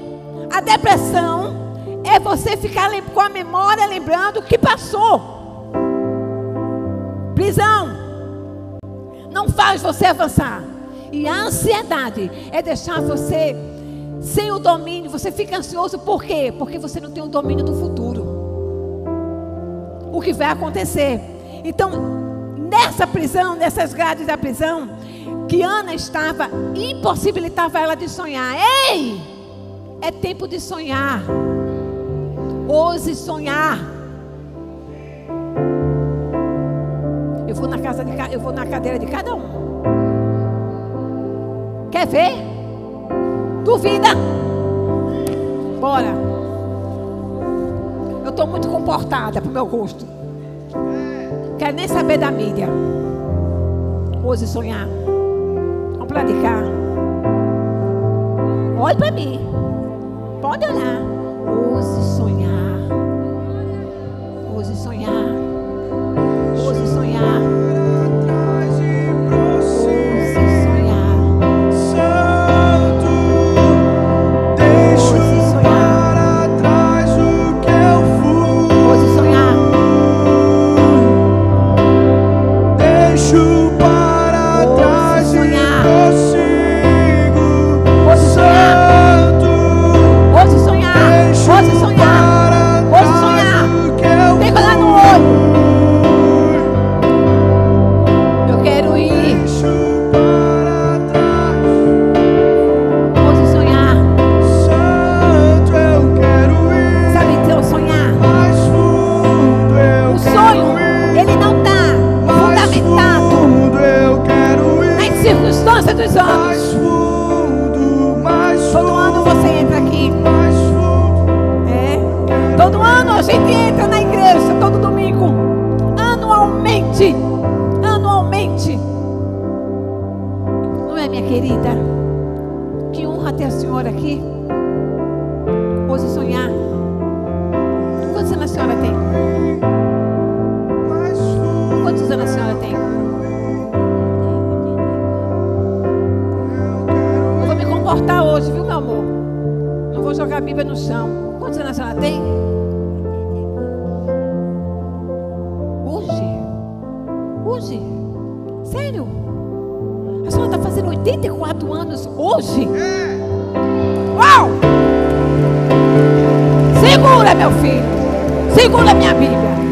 A depressão é você ficar com a memória lembrando o que passou. Prisão não faz você avançar. E a ansiedade é deixar você sem o domínio. Você fica ansioso por quê? Porque você não tem o domínio do futuro. O que vai acontecer. Então, nessa prisão, nessas grades da prisão, que Ana estava, impossibilitava ela de sonhar. Ei! É tempo de sonhar. Ouse sonhar. Eu vou na casa de eu vou na cadeira de cada um. Quer ver? Duvida? Bora. Eu estou muito comportada pro meu gosto. Quero nem saber da mídia. Ouse sonhar. Vamos cá. Olhe para mim. Pode olhar. Ouse sonhar. Ouse sonhar. Ouse sonhar. Anos hoje? Uau! Segura, meu filho. Segura minha Bíblia.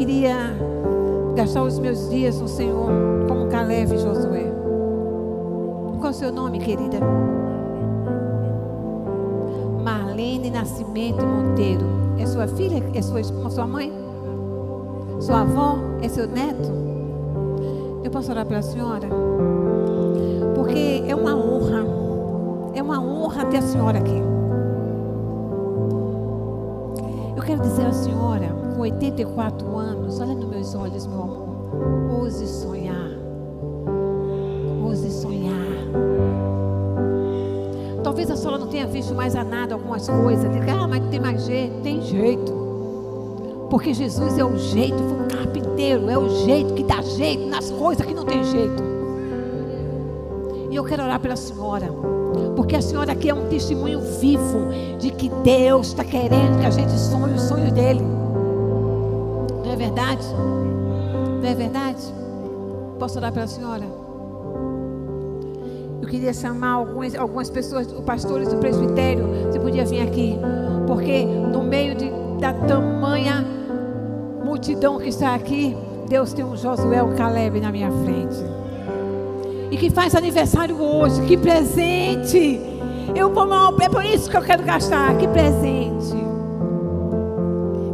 Queria gastar os meus dias no Senhor como Caleb e Josué. Qual é o seu nome, querida? Marlene Nascimento Monteiro. É sua filha? É sua, sua mãe? Sua avó? É seu neto? Eu posso orar pela senhora? Porque é uma honra. É uma honra ter a senhora aqui. Eu quero dizer à senhora, com 84 anos, olha nos meus olhos, meu amor. Ouse sonhar. Ouse sonhar. Talvez a senhora não tenha visto mais a nada algumas coisas. Diga, ah, mas não tem mais jeito. Tem jeito. Porque Jesus é o jeito, foi um carpinteiro, é o jeito que dá jeito nas coisas que não tem jeito. E eu quero orar pela senhora. Porque a senhora aqui é um testemunho vivo de que Deus está querendo que a gente sonhe os sonhos dele. Verdade? Não é verdade? Posso orar pela senhora? Eu queria chamar algumas, algumas pessoas, pastores do presbitério, você podia vir aqui, porque no meio de, da tamanha multidão que está aqui, Deus tem um Josué, um Caleb na minha frente. E que faz aniversário hoje, que presente! Eu vou, é por isso que eu quero gastar, que presente!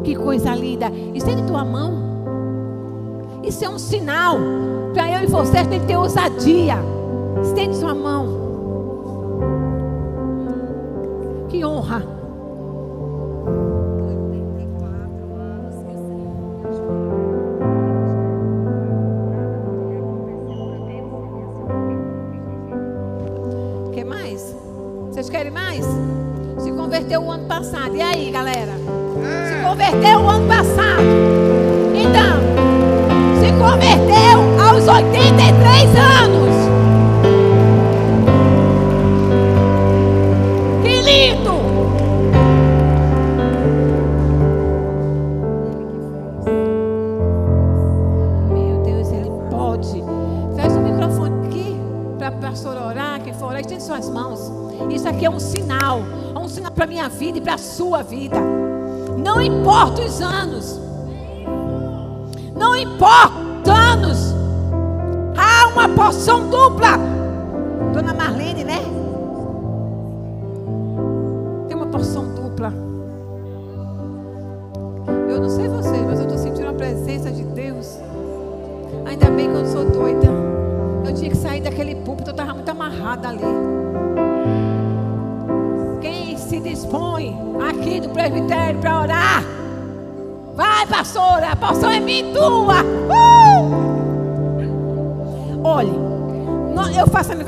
Que coisa linda! Estende tua mão. Isso é um sinal para eu e você tem que ter ousadia. Estende sua mão. Que honra. Orar, estende suas mãos. Isso aqui é um sinal, é um sinal para a minha vida e para a sua vida. Não importa os anos. Não importa os anos. Há uma porção dupla. Dona Marlene,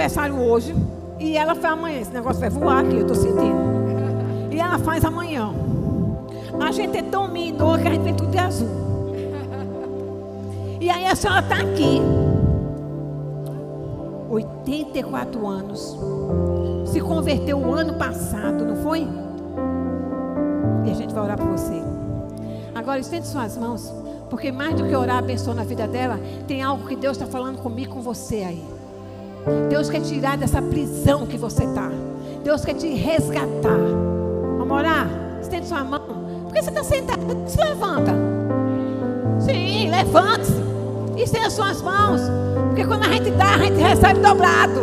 aniversário hoje e ela faz amanhã. Esse negócio vai voar aqui, eu estou sentindo. E ela faz amanhã. A gente é tão minor que a gente vê tudo de azul. E aí a senhora está aqui. 84 anos. Se converteu o ano passado, não foi? E a gente vai orar por você. Agora estende suas mãos. Porque mais do que orar abençoando a vida dela, tem algo que Deus está falando comigo, com você aí. Deus quer tirar dessa prisão que você está. Deus quer te resgatar. Vamos orar? Estende sua mão. Por que você está sentado? Se levanta. Sim, levante-se. Estenda suas mãos. Porque quando a gente dá, a gente recebe dobrado.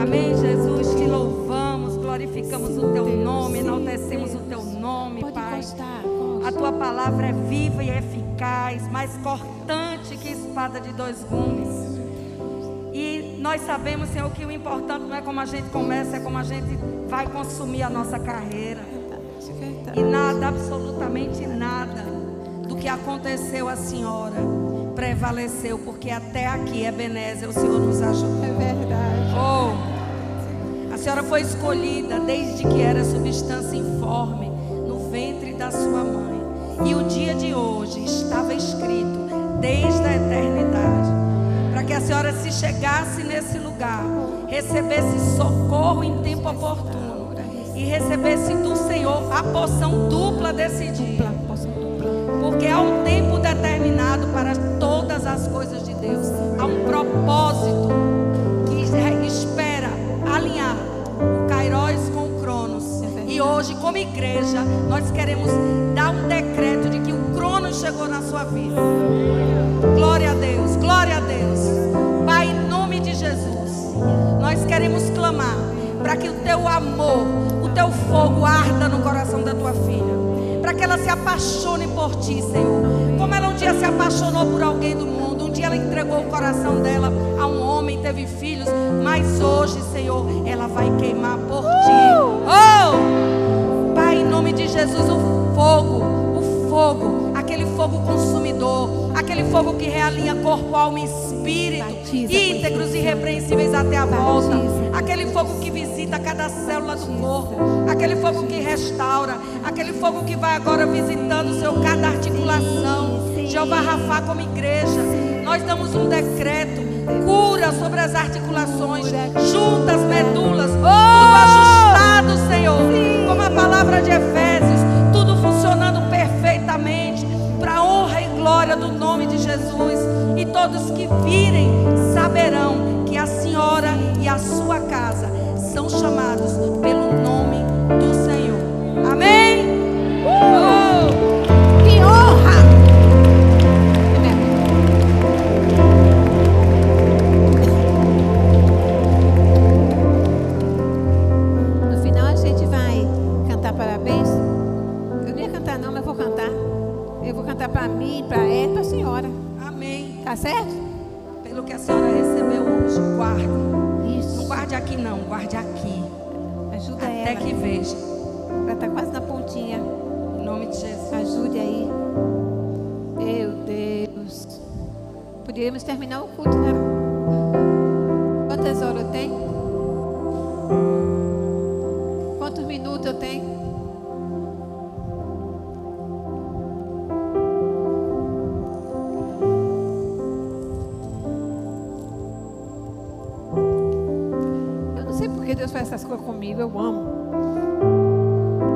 Amém, Jesus, te louvamos, glorificamos. glorificamos o teu Deus, nome, sim, enaltecemos Deus. o teu nome, Pode Pai. encostar. A tua palavra é viva e eficaz, mais cortante que espada de dois gumes. Nós sabemos, Senhor, que o importante não é como a gente começa, é como a gente vai consumir a nossa carreira. E nada, absolutamente nada do que aconteceu à senhora prevaleceu, porque até aqui, Ebenezer, o Senhor nos ajudou. É verdade. Oh, a senhora foi escolhida desde que era substância informe no ventre da sua mãe. E o dia de hoje estava escrito desde a eternidade. A senhora, se chegasse nesse lugar, recebesse socorro em tempo oportuno e recebesse do Senhor a porção dupla desse dia. Porque há um tempo determinado para todas as coisas de Deus. Há um propósito que espera alinhar o Kairos com o Cronos. E hoje, como igreja, nós queremos dar um decreto de que o Cronos chegou na sua vida. Glória a Deus, glória a Deus. Nós queremos clamar para que o teu amor, o teu fogo arda no coração da tua filha para que ela se apaixone por ti, Senhor. Como ela um dia se apaixonou por alguém do mundo, um dia ela entregou o coração dela a um homem, teve filhos, mas hoje, Senhor, ela vai queimar por ti. Oh! Pai, em nome de Jesus, o fogo, o fogo, aquele fogo consumidor, aquele fogo que realinha corpo, alma e espírito, íntegros e irrepreensíveis até a volta, aquele fogo que visita cada célula do corpo, aquele fogo que restaura, aquele fogo que vai agora visitando seu cada articulação. Jeová Rafa como igreja, nós damos um decreto, cura sobre as articulações, juntas, medulas, tudo ajustado, Senhor, como a palavra de Efésios, tudo funcionando perfeitamente para a honra e glória do nome de Jesus. E todos que virem saberão que a senhora e a sua casa são chamados pelo nome do Senhor. Amém? Oh! Que honra! No final a gente vai cantar parabéns. Eu não ia cantar não, mas vou cantar. Eu vou cantar para mim, para ela, para a senhora. Tá certo? Pelo que a senhora recebeu hoje, guarde. Não Isso. guarde aqui não, guarde aqui. Ajuda Até ela. que veja. Ela tá quase na pontinha. Em nome de Jesus. Ajude aí. Meu Deus. Poderíamos terminar o culto, né? Quantas horas eu essas coisas comigo, eu amo.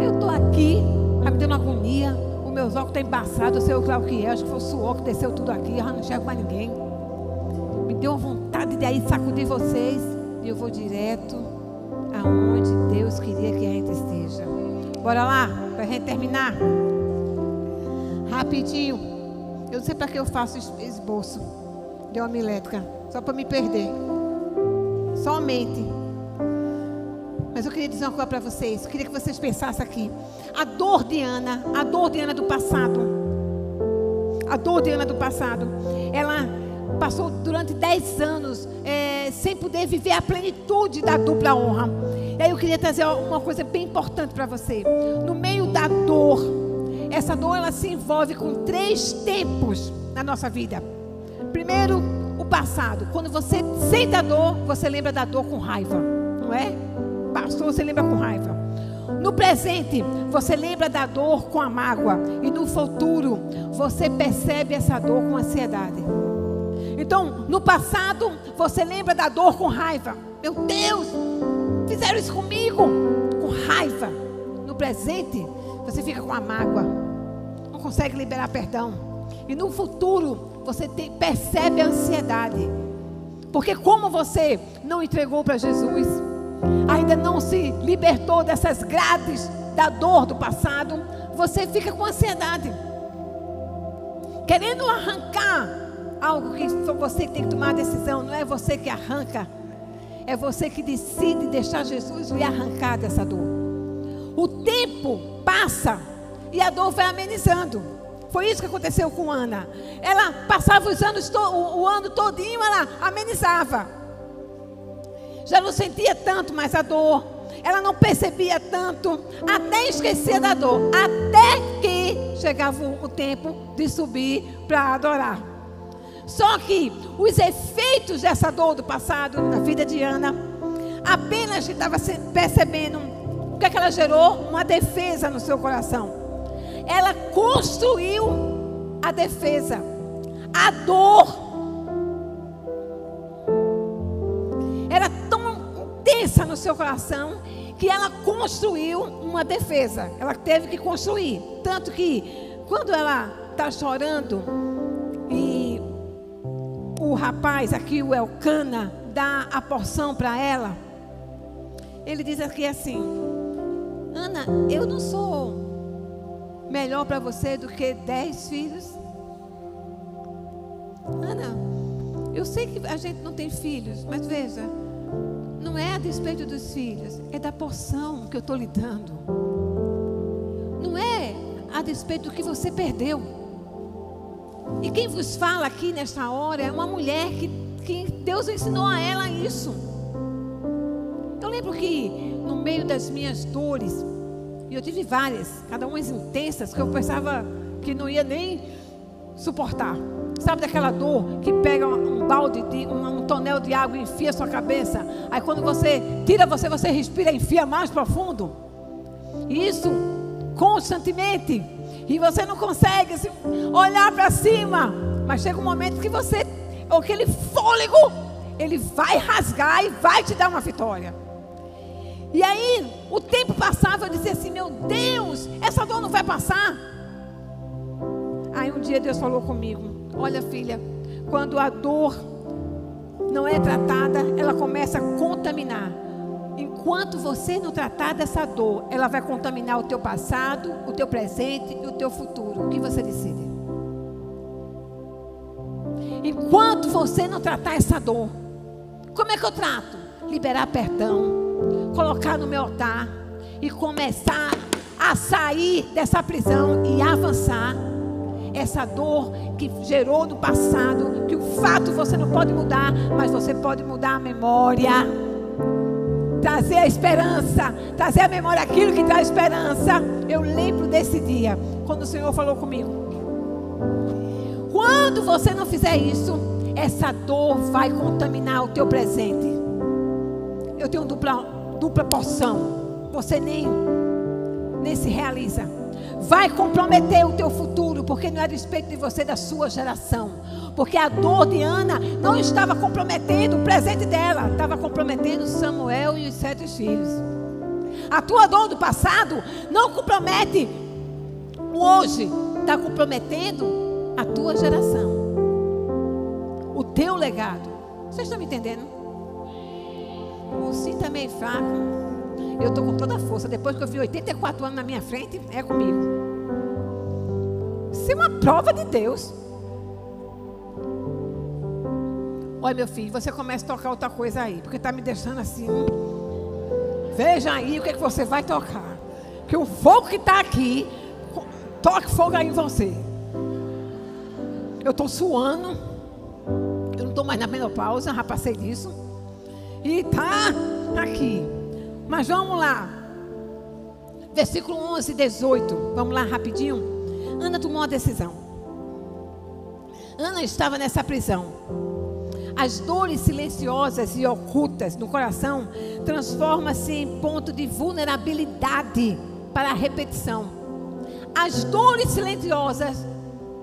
Eu tô aqui, tá me dando agonia. Os meus óculos estão embaçados, eu sei o que é. Acho que foi o suor que desceu tudo aqui, eu já não enxergo mais ninguém. Me deu uma vontade de aí sacudir vocês. E eu vou direto aonde Deus queria que a gente esteja. Bora lá, pra gente terminar. Rapidinho. Eu não sei para que eu faço es- esboço de homilética. Só para me perder. Somente. Mas eu queria dizer uma coisa para vocês. Eu queria que vocês pensassem aqui. A dor de Ana, a dor de Ana do passado. A dor de Ana do passado. Ela passou durante 10 anos eh, sem poder viver a plenitude da dupla honra. E aí eu queria trazer uma coisa bem importante para você. No meio da dor, essa dor ela se envolve com três tempos na nossa vida. Primeiro, o passado. Quando você sente a dor, você lembra da dor com raiva, não é? Passou, você lembra com raiva. No presente, você lembra da dor com a mágoa. E no futuro, você percebe essa dor com ansiedade. Então, no passado, você lembra da dor com raiva. Meu Deus, fizeram isso comigo. Com raiva. No presente, você fica com a mágoa. Não consegue liberar perdão. E no futuro, você percebe a ansiedade. Porque como você não entregou para Jesus, ainda não se libertou dessas grades da dor do passado, você fica com ansiedade. Querendo arrancar algo que só você tem que tomar a decisão, não é você que arranca. É você que decide deixar Jesus lhe arrancar dessa dor. O tempo passa e a dor vai amenizando. Foi isso que aconteceu com Ana. Ela passava os anos o ano todinho, ela amenizava. Já não sentia tanto mais a dor. Ela não percebia tanto, até esquecer da dor, até que chegava o, tempo de subir para adorar. Só que os efeitos dessa dor do passado na vida de Ana, apenas estava percebendo o que, é que ela gerou? Uma defesa no seu coração. Ela construiu a defesa, a dor. Intensa no seu coração que ela construiu uma defesa. Ela teve que construir. Tanto que quando ela está chorando e o rapaz aqui, o Elcana, dá a porção para ela, ele diz aqui assim: Ana, eu não sou melhor para você do que dez filhos. Ana, eu sei que a gente não tem filhos, mas veja, não é a despeito dos filhos, é da porção que eu estou lhe dando. Não é a despeito do que você perdeu. E quem vos fala aqui nesta hora é uma mulher que, que Deus ensinou a ela isso. Eu lembro que no meio das minhas dores, e eu tive várias, cada umas intensas, que eu pensava que não ia nem suportar. Sabe daquela dor que pega um balde, de, um, um tonel de água e enfia sua cabeça? Aí quando você tira você, você respira e enfia mais profundo. Isso constantemente. E você não consegue assim, olhar para cima. Mas chega um momento que você, aquele fôlego, ele vai rasgar e vai te dar uma vitória. E aí, o tempo passava, eu dizia assim: Meu Deus, essa dor não vai passar. Aí um dia Deus falou comigo: Olha, filha, quando a dor não é tratada, ela começa a contaminar. Enquanto você não tratar dessa dor, ela vai contaminar o teu passado, o teu presente e o teu futuro. O que você decide? Enquanto você não tratar essa dor, como é que eu trato? Liberar perdão, colocar no meu altar e começar a sair dessa prisão e avançar. Essa dor que gerou no passado, que o fato você não pode mudar, mas você pode mudar a memória trazer a esperança, trazer à memória aquilo que traz esperança. Eu lembro desse dia, quando o Senhor falou comigo. Quando você não fizer isso, essa dor vai contaminar o teu presente. Eu tenho dupla, dupla porção. Você nem, nem se realiza. Vai comprometer o teu futuro, porque não é a respeito de você, da sua geração. Porque a dor de Ana não estava comprometendo o presente dela, estava comprometendo Samuel e os sete filhos. A tua dor do passado não compromete o hoje, está comprometendo a tua geração, o teu legado. Vocês estão me entendendo? O sim está meio fraco. Eu estou com toda a força. Depois que eu vi 84 anos na minha frente, é comigo. Isso é uma prova de Deus. Olha, meu filho, você começa a tocar outra coisa aí, porque está me deixando assim. Veja aí o que, é que você vai tocar. Que o fogo que está aqui, toque fogo aí em você. Eu estou suando. Eu não estou mais na menopausa, já passei disso. E tá aqui. Mas vamos lá. Versículo 11, 18. Vamos lá rapidinho. Ana tomou uma decisão. Ana estava nessa prisão. As dores silenciosas e ocultas no coração transformam-se em ponto de vulnerabilidade para a repetição. As dores silenciosas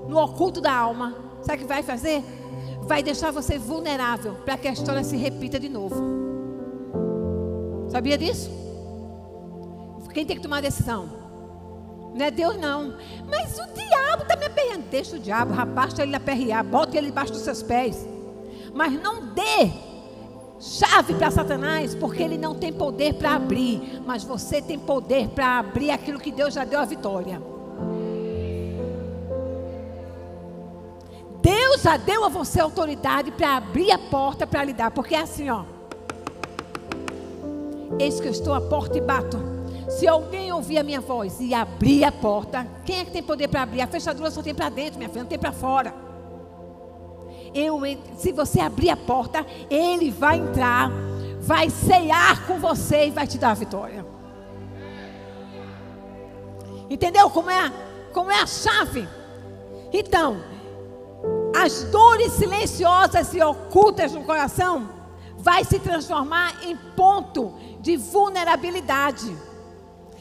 no oculto da alma, sabe o que vai fazer? Vai deixar você vulnerável para que a história se repita de novo. Sabia disso? Quem tem que tomar a decisão? Não é Deus, não. Mas o diabo está me aperreando. Deixa o diabo, rapaz, ele aperrear. Bota ele debaixo dos seus pés. Mas não dê chave para Satanás, porque ele não tem poder para abrir. Mas você tem poder para abrir aquilo que Deus já deu a vitória. Deus já deu a você autoridade para abrir a porta para lhe dar. Porque é assim, ó. Eis que eu estou à porta e bato. Se alguém ouvir a minha voz e abrir a porta, quem é que tem poder para abrir? A fechadura só tem para dentro, minha filha, não tem para fora. Eu, se você abrir a porta, ele vai entrar, vai ceiar com você e vai te dar a vitória. Entendeu como é, como é a chave? Então, as dores silenciosas e ocultas no coração vai se transformar em ponto de vulnerabilidade.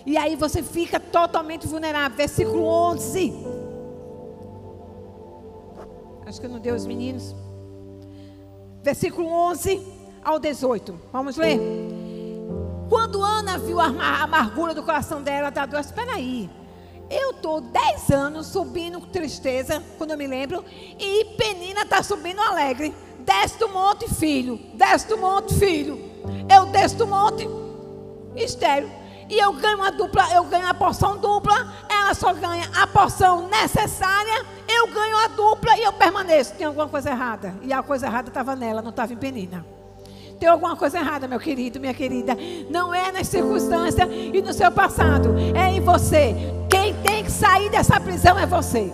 E aí você fica totalmente vulnerável. Versículo 11. Acho que não deu os meninos. Versículo 11 ao 18. Vamos ler? Quando Ana viu a amargura do coração dela, ela disse: Espera aí. Eu estou 10 anos subindo com tristeza, quando eu me lembro, e Penina está subindo alegre. Desce do monte, filho. Desce do monte, filho. Eu desço do monte, estéreo. E eu ganho uma dupla, eu ganho a porção dupla, ela só ganha a porção necessária, eu ganho a dupla e eu permaneço. Tem alguma coisa errada. E a coisa errada estava nela, não estava em Penina. Tem alguma coisa errada, meu querido, minha querida. Não é nas circunstâncias e no seu passado, é em você. Quem tem que sair dessa prisão é você.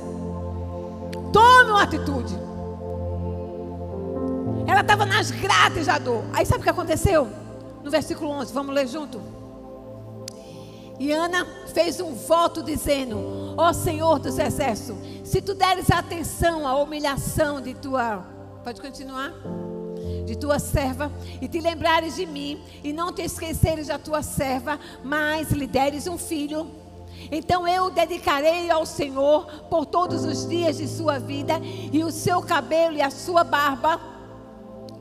Tome uma atitude. Ela estava nas grades da dor. Aí sabe o que aconteceu? No versículo 11, vamos ler junto. E Ana fez um voto dizendo: Ó Senhor dos exércitos, se tu deres atenção à humilhação de tua. Pode continuar? de tua serva, e te lembrares de mim, e não te esqueceres da tua serva, mas lhe deres um filho. Então eu o dedicarei ao Senhor por todos os dias de sua vida, e o seu cabelo e a sua barba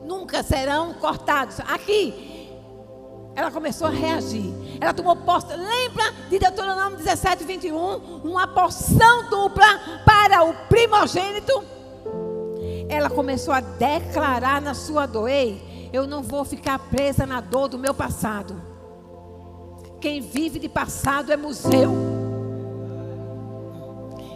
nunca serão cortados. Aqui, ela começou a reagir. Ela tomou posse. Lembra de Deuteronômio 17, 21? Uma porção dupla para o primogênito ela começou a declarar na sua dor: Ei, eu não vou ficar presa na dor do meu passado. Quem vive de passado é museu.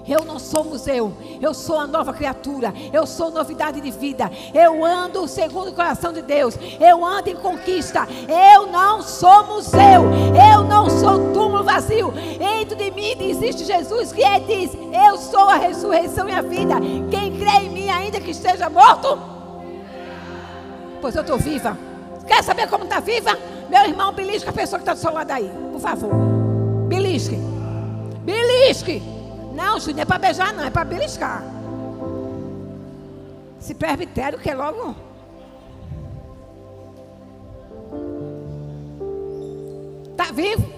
Eu não sou museu, eu sou a nova criatura, eu sou novidade de vida. Eu ando segundo o coração de Deus, eu ando em conquista. Eu não sou museu, eu não sou túmulo vazio. Dentro de mim existe Jesus que é, diz: Eu sou a ressurreição e a vida. Quem crê em mim, ainda que esteja morto, pois eu estou viva. Quer saber como está viva? Meu irmão, belisca a pessoa que está do seu lado aí, por favor. Belisque. Belisque. Não, Júnior, é para beijar, não, é para beliscar. Esse presbitério que é logo. Tá vivo?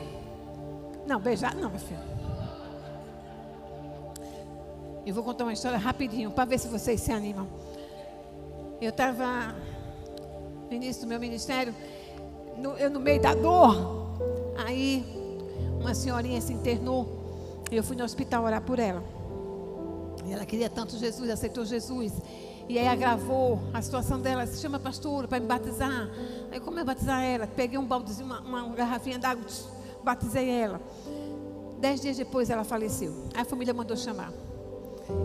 Não, beijar não, meu filho. Eu vou contar uma história rapidinho para ver se vocês se animam. Eu estava no início do meu ministério, no, eu no meio da dor. Aí uma senhorinha se internou eu fui no hospital orar por ela. E ela queria tanto Jesus, aceitou Jesus. E aí agravou a situação dela. Se chama pastora para me batizar. Aí como eu batizar ela? Peguei um baldezinho, uma, uma garrafinha d'água, batizei ela. Dez dias depois ela faleceu. Aí a família mandou chamar.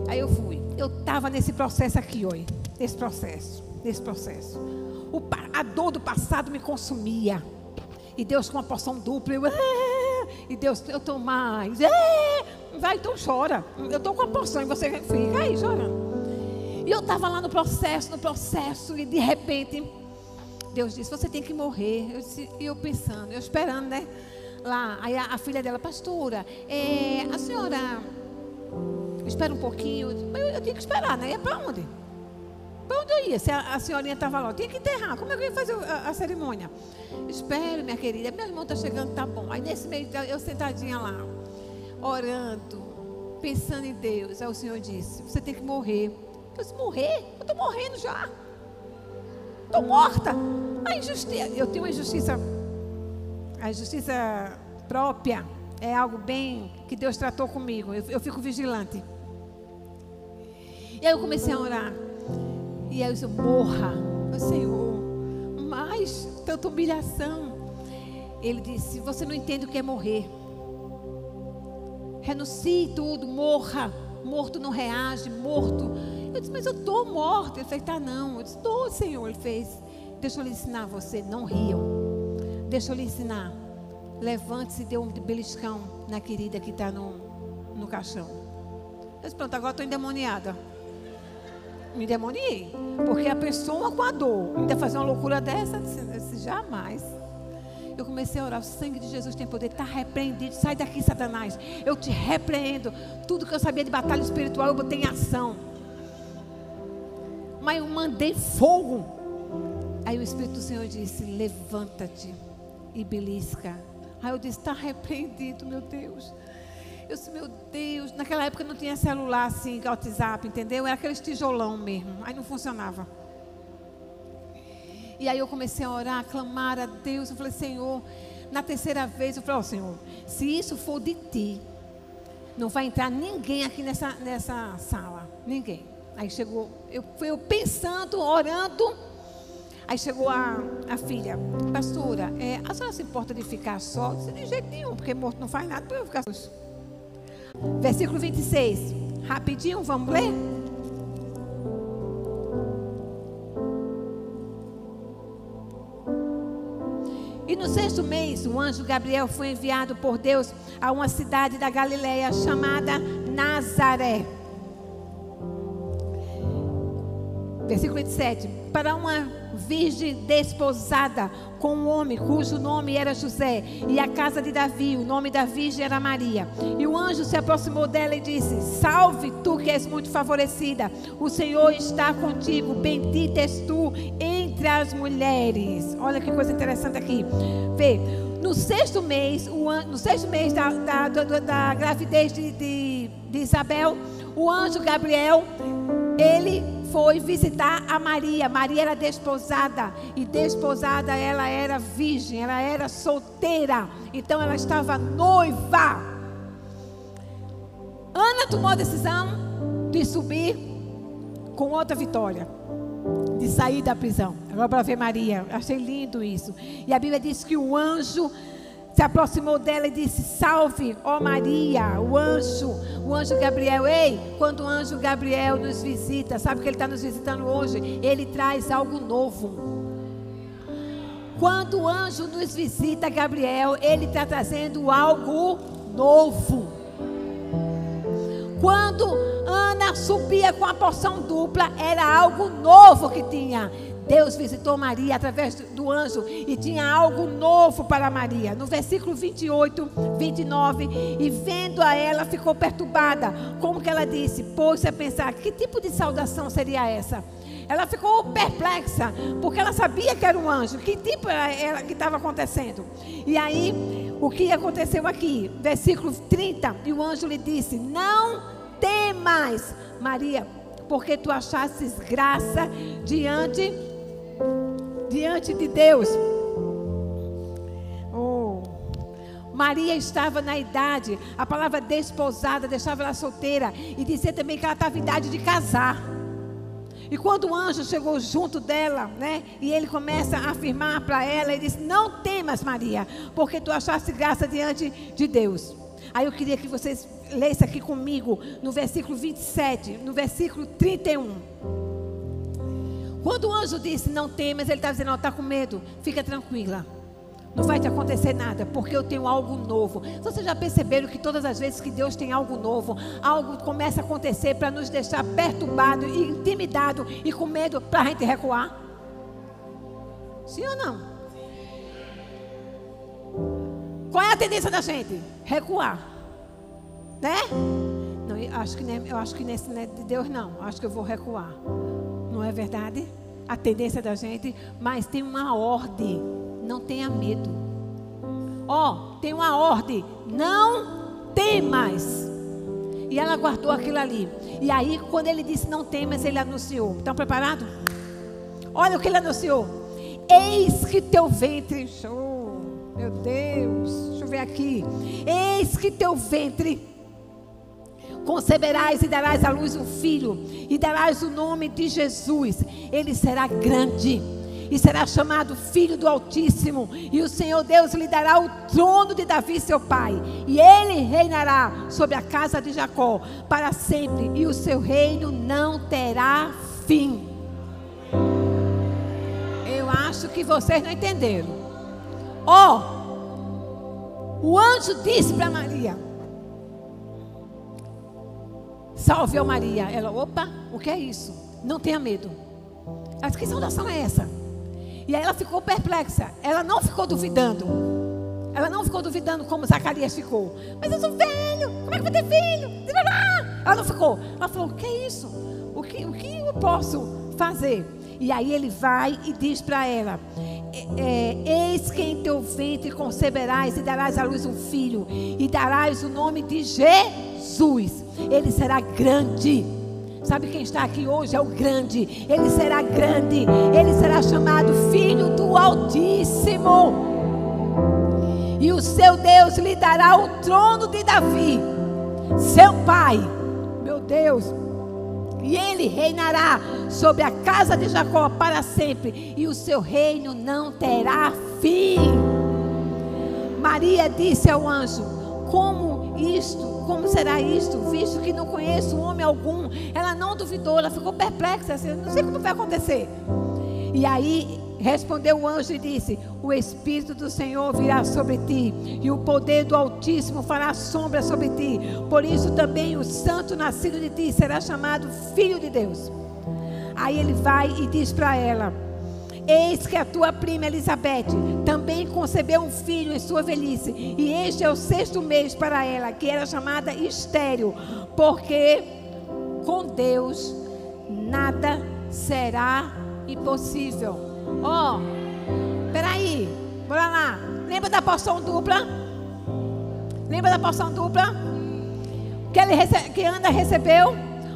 Aí eu fui. Eu estava nesse processo aqui, oi. Nesse processo. Nesse processo. O, a dor do passado me consumia. E Deus com uma porção dupla. Eu, e Deus, eu estou mais. É, vai, então chora. Eu estou com a porção e você fica aí chorando. E eu estava lá no processo, no processo, e de repente, Deus disse: Você tem que morrer. Eu disse, e eu pensando, eu esperando, né? Lá, aí a, a filha dela, pastora, é, a senhora espera um pouquinho. Eu, eu tinha que esperar, né? Ia para onde? Para onde eu ia? Se a, a senhorinha estava lá, tinha que enterrar. Como é que eu ia fazer a, a cerimônia? Espero, minha querida. Meu irmão está chegando, tá bom. Aí nesse meio, eu sentadinha lá, orando, pensando em Deus. Aí o Senhor disse: Você tem que morrer. Eu disse: Morrer? Eu estou morrendo já. Estou morta. A injustiça. Eu tenho uma injustiça. A injustiça própria é algo bem que Deus tratou comigo. Eu, eu fico vigilante. E aí eu comecei a orar. E aí eu disse: Morra, Senhor. Mas tanta humilhação. Ele disse: Você não entende o que é morrer. Renuncie tudo, morra. Morto não reage, morto. Eu disse: Mas eu estou morto. Ele fez: Tá, não. Eu disse: Estou, Senhor. Ele fez: Deixa eu lhe ensinar você. Não riam. Deixa eu lhe ensinar. Levante-se e dê um beliscão na querida que está no, no caixão. Eu disse, pronto, agora estou endemoniada. Me demoniei. Porque a pessoa com a dor ainda fazer uma loucura dessa, disse, jamais. Eu comecei a orar, o sangue de Jesus tem poder, está repreendido. Sai daqui, Satanás. Eu te repreendo. Tudo que eu sabia de batalha espiritual, eu botei em ação. Mas eu mandei fogo. Aí o Espírito do Senhor disse: Levanta-te e belisca. Aí eu disse: Está repreendido, meu Deus. Eu disse: Meu Deus. Naquela época não tinha celular assim, WhatsApp, entendeu? Era aqueles tijolão mesmo. Aí não funcionava. E aí eu comecei a orar, a clamar a Deus. Eu falei: Senhor. Na terceira vez eu falei: Ó oh, Senhor, se isso for de ti, não vai entrar ninguém aqui nessa, nessa sala. Ninguém. Aí chegou, eu fui eu pensando, orando. Aí chegou a, a filha, pastora, é, a senhora se importa de ficar só? Eu disse, de jeito nenhum, porque morto não faz nada para eu ficar só. Versículo 26, rapidinho, vamos ler? E no sexto mês, o anjo Gabriel foi enviado por Deus a uma cidade da Galileia chamada Nazaré. Versículo 27. Para uma virgem desposada com um homem cujo nome era José, e a casa de Davi, o nome da virgem era Maria. E o anjo se aproximou dela e disse: Salve tu que és muito favorecida, o Senhor está contigo, bendita és tu entre as mulheres. Olha que coisa interessante aqui. Vê, no sexto mês, no sexto mês da, da, da, da gravidez de, de, de Isabel, o anjo Gabriel, ele foi visitar a Maria. Maria era desposada e desposada ela era virgem, ela era solteira. Então ela estava noiva. Ana tomou a decisão de subir com outra vitória, de sair da prisão. Agora para ver Maria, achei lindo isso. E a Bíblia diz que o anjo se aproximou dela e disse: Salve, ó Maria, o anjo, o anjo Gabriel. Ei, quando o anjo Gabriel nos visita, sabe que ele está nos visitando hoje? Ele traz algo novo. Quando o anjo nos visita, Gabriel, ele está trazendo algo novo. Quando Ana subia com a porção dupla, era algo novo que tinha. Deus visitou Maria através do anjo e tinha algo novo para Maria. No versículo 28, 29, e vendo a ela ficou perturbada. Como que ela disse? Pôs-se a pensar: que tipo de saudação seria essa? Ela ficou perplexa, porque ela sabia que era um anjo. Que tipo era que estava acontecendo? E aí, o que aconteceu aqui? Versículo 30, e o anjo lhe disse: Não temas, Maria, porque tu achastes graça diante diante de Deus. Oh. Maria estava na idade, a palavra desposada deixava ela solteira e dizia também que ela estava em idade de casar. E quando o anjo chegou junto dela, né, e ele começa a afirmar para ela, ele disse: Não temas, Maria, porque tu achaste graça diante de Deus. Aí eu queria que vocês lessem aqui comigo no versículo 27, no versículo 31. Quando o anjo disse não temas, ele está dizendo, não, está com medo, fica tranquila. Não vai te acontecer nada, porque eu tenho algo novo. Vocês já perceberam que todas as vezes que Deus tem algo novo, algo começa a acontecer para nos deixar perturbado intimidado e com medo para a gente recuar? Sim ou não? Qual é a tendência da gente? Recuar. Né? Não, eu acho que, eu acho que nesse não é de Deus não. Acho que eu vou recuar. Não é verdade? A tendência da gente, mas tem uma ordem. Não tenha medo. Ó, oh, tem uma ordem. Não temas. E ela guardou aquilo ali. E aí, quando ele disse não temas, ele anunciou. Estão preparados? Olha o que ele anunciou. Eis que teu ventre. Oh, meu Deus. Deixa eu ver aqui. Eis que teu ventre conceberás e darás à luz um filho, e darás o nome de Jesus. Ele será grande e será chamado Filho do Altíssimo, e o Senhor Deus lhe dará o trono de Davi, seu pai, e ele reinará sobre a casa de Jacó para sempre, e o seu reino não terá fim. Eu acho que vocês não entenderam. Ó, o anjo disse para Maria: Salve, ó Maria. Ela, opa, o que é isso? Não tenha medo. Ela disse, que saudação é essa? E aí ela ficou perplexa. Ela não ficou duvidando. Ela não ficou duvidando como Zacarias ficou. Mas eu sou velho, como é que eu vou ter filho? Ela não ficou. Ela falou: O que é isso? O que, o que eu posso fazer? E aí ele vai e diz para ela: é, é, Eis que em teu ventre conceberás e darás à luz um filho, e darás o nome de Jesus. Ele será grande. Sabe quem está aqui hoje é o grande. Ele será grande. Ele será chamado Filho do Altíssimo. E o seu Deus lhe dará o trono de Davi, seu pai. Meu Deus. E ele reinará sobre a casa de Jacó para sempre, e o seu reino não terá fim. Maria disse ao anjo: Como isto, como será isto, visto que não conheço homem algum? Ela não duvidou, ela ficou perplexa, assim, não sei como vai acontecer. E aí respondeu o anjo e disse: O Espírito do Senhor virá sobre ti, e o poder do Altíssimo fará sombra sobre ti. Por isso também o santo nascido de ti será chamado Filho de Deus. Aí ele vai e diz para ela: Eis que a tua prima Elizabeth também concebeu um filho em sua velhice, e este é o sexto mês para ela, que era chamada estéril, porque com Deus nada será impossível. Ó, oh, peraí, bora lá. Lembra da porção dupla? Lembra da porção dupla? Que, ele que Ana recebeu?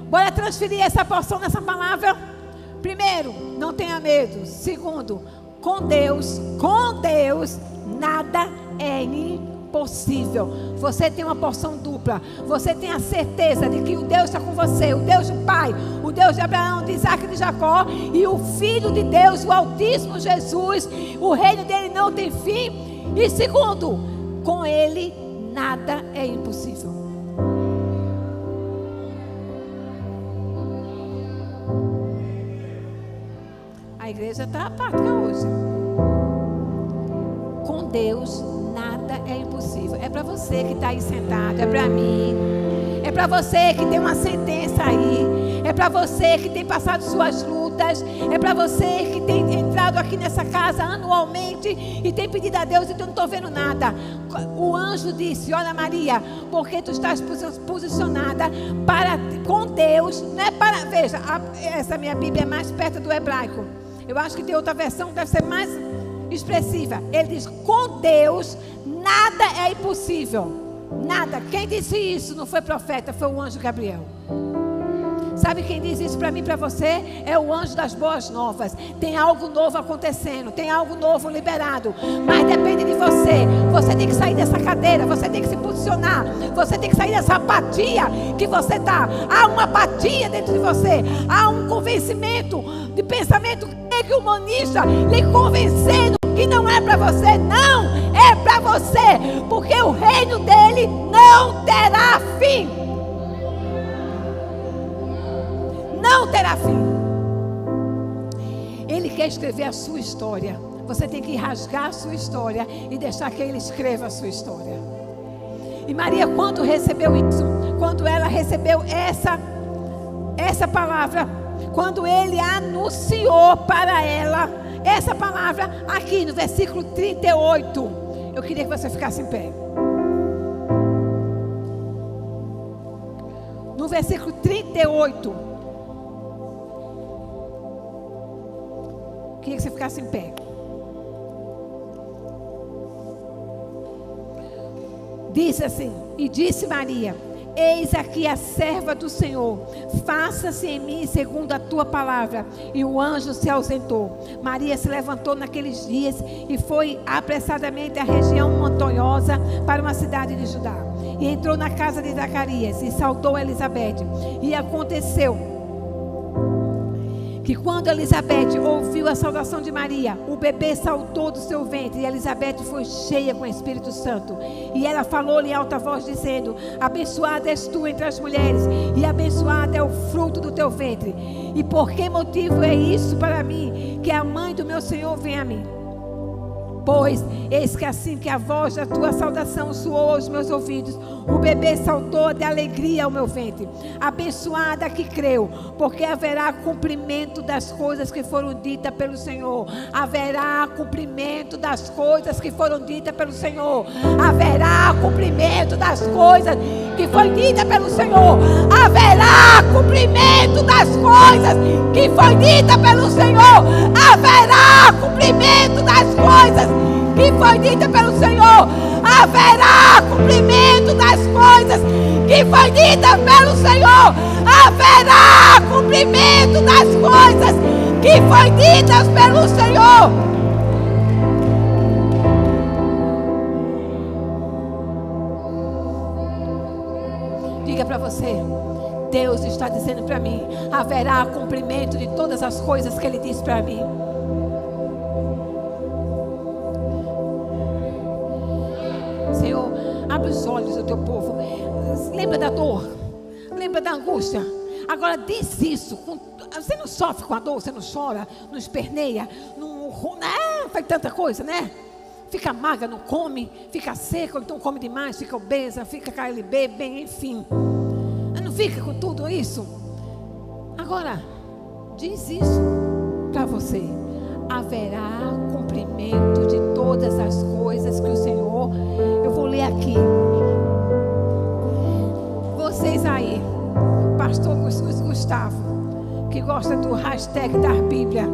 Bora transferir essa porção nessa palavra. Primeiro, não tenha medo. Segundo, com Deus, com Deus, nada é impossível. Você tem uma porção dupla. Você tem a certeza de que o Deus está com você, o Deus do Pai, o Deus de Abraão, de Isaac e de Jacó, e o Filho de Deus, o Altíssimo Jesus. O reino dele não tem fim. E segundo, com ele nada é impossível. A igreja está apática hoje. Com Deus, nada é impossível. É para você que está aí sentado, é para mim. É para você que tem uma sentença aí. É para você que tem passado suas lutas. É para você que tem entrado aqui nessa casa anualmente e tem pedido a Deus e eu não estou vendo nada. O anjo disse: Olha, Maria, porque tu estás posicionada para com Deus, não é para. Veja, a, essa minha Bíblia é mais perto do hebraico. Eu acho que tem outra versão que deve ser mais expressiva. Ele diz: com Deus nada é impossível. Nada. Quem disse isso não foi profeta, foi o anjo Gabriel. Sabe quem diz isso para mim, para você? É o anjo das boas novas. Tem algo novo acontecendo, tem algo novo liberado. Mas depende de você. Você tem que sair dessa cadeira, você tem que se posicionar. Você tem que sair dessa apatia que você está. Há uma apatia dentro de você. Há um convencimento de pensamento que humanista lhe convencendo que não é para você, não, é para você, porque o reino dele não terá fim. Não terá fim. Ele quer escrever a sua história. Você tem que rasgar a sua história e deixar que ele escreva a sua história. E Maria, quando recebeu isso, quando ela recebeu essa essa palavra, quando ele anunciou para ela essa palavra aqui no versículo 38. Eu queria que você ficasse em pé. No versículo 38. Queria que você ficasse em pé. Diz assim: E disse Maria: Eis aqui a serva do Senhor, faça-se em mim segundo a tua palavra. E o anjo se ausentou. Maria se levantou naqueles dias e foi apressadamente à região montanhosa para uma cidade de Judá. E entrou na casa de Zacarias e saudou Elizabeth. E aconteceu que quando Elizabeth ouviu a saudação de Maria, o bebê saltou do seu ventre e Elizabeth foi cheia com o Espírito Santo. E ela falou-lhe em alta voz, dizendo: Abençoada és tu entre as mulheres, e abençoado é o fruto do teu ventre. E por que motivo é isso para mim, que a mãe do meu Senhor vem a mim? Pois, eis que assim que a voz da tua saudação soou aos meus ouvidos, o bebê saltou de alegria ao meu ventre. Abençoada que creu, porque haverá cumprimento das coisas que foram ditas pelo Senhor. Haverá cumprimento das coisas que foram ditas pelo Senhor. Haverá cumprimento das coisas que foi dita pelo Senhor. Haverá cumprimento das coisas que foi dita pelo Senhor. Haverá cumprimento das coisas que foi dita pelo Senhor. Haverá cumprimento das coisas que foi dita pelo Senhor. Haverá cumprimento das coisas que foi ditas pelo Senhor. Diga para você. Deus está dizendo para mim: haverá cumprimento de todas as coisas que Ele disse para mim. Abre os olhos do teu povo. Lembra da dor, lembra da angústia. Agora diz isso. Você não sofre com a dor, você não chora, não esperneia, não né? faz tanta coisa, né? Fica magra, não come, fica seca, então come demais, fica obesa, fica KLB, bem, enfim. Não fica com tudo isso. Agora, diz isso para você. Haverá cumprimento de todas as coisas que o Senhor. Eu vou ler aqui. Vocês aí, pastor Gus- Gustavo, que gosta do hashtag da Bíblia.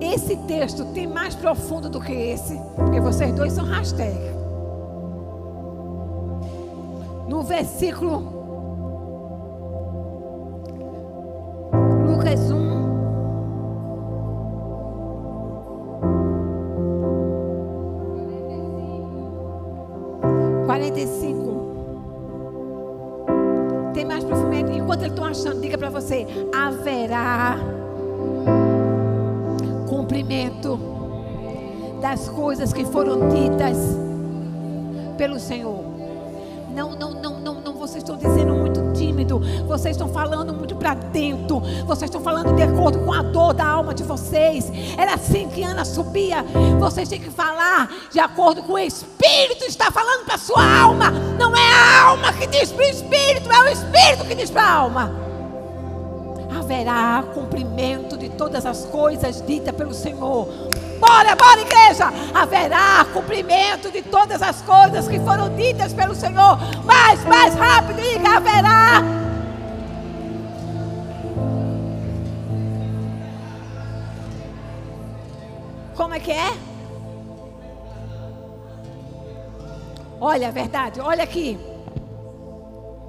Esse texto tem mais profundo do que esse, porque vocês dois são hashtag. No versículo diga para você: haverá cumprimento das coisas que foram ditas pelo Senhor. Não, não, não, não, não. Vocês estão dizendo muito tímido. Vocês estão falando muito para dentro. Vocês estão falando de acordo com a dor da alma de vocês. Era assim que Ana subia. Vocês têm que falar de acordo com o Espírito está falando para sua alma. Não é a alma que diz para o Espírito, é o Espírito que diz para a alma. Haverá cumprimento de todas as coisas ditas pelo Senhor. Bora, bora, igreja! Haverá cumprimento de todas as coisas que foram ditas pelo Senhor. Mais, mais rápido, diga: haverá. Como é que é? Olha a verdade, olha aqui.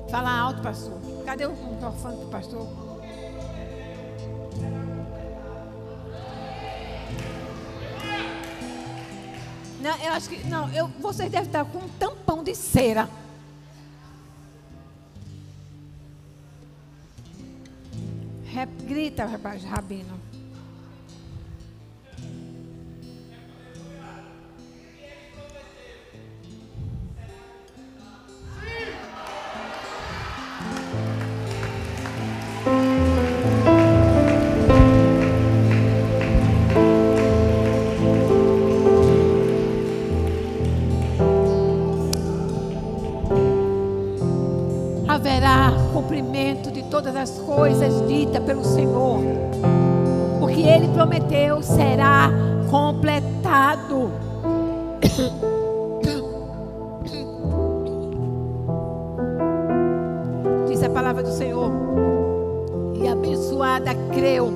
Fala alto, pastor. Cadê o microfone do pastor? Não, eu acho que. Não, eu, vocês devem estar com um tampão de cera. Grita, Rabino. Todas as coisas ditas pelo Senhor. O que ele prometeu será completado. Diz a palavra do Senhor. E abençoada creu,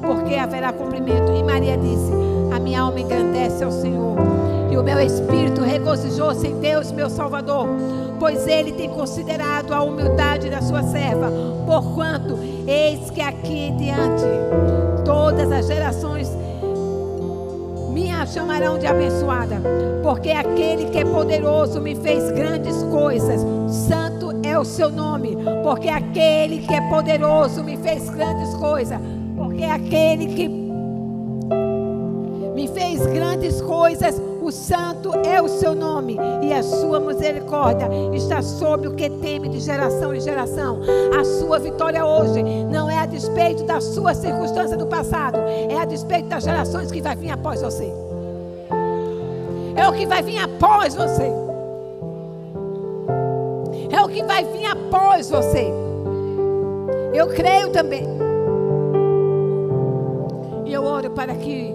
porque haverá cumprimento. E Maria disse: A minha alma engrandece ao Senhor, o meu espírito regozijou-se em Deus, meu Salvador, pois ele tem considerado a humildade da sua serva. Porquanto, eis que aqui em diante todas as gerações me chamarão de abençoada, porque aquele que é poderoso me fez grandes coisas. Santo é o seu nome, porque aquele que é poderoso me fez grandes coisas, porque aquele que me fez grandes coisas, o santo é o seu nome, e a sua misericórdia está sobre o que teme de geração em geração. A sua vitória hoje não é a despeito da sua circunstância do passado, é a despeito das gerações que vai vir após você. É o que vai vir após você. É o que vai vir após você. Eu creio também. E eu oro para que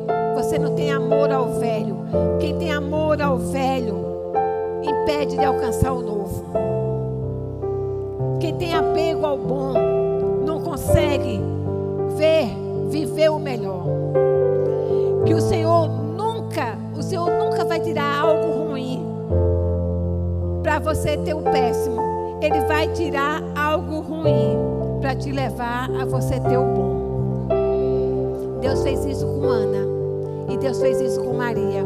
você não tenha amor ao velho. Quem tem amor ao velho impede de alcançar o novo. Quem tem apego ao bom não consegue ver, viver o melhor. Que o Senhor nunca, o Senhor nunca vai tirar algo ruim para você ter o péssimo. Ele vai tirar algo ruim para te levar a você ter o bom. Deus fez isso com Ana e Deus fez isso com Maria.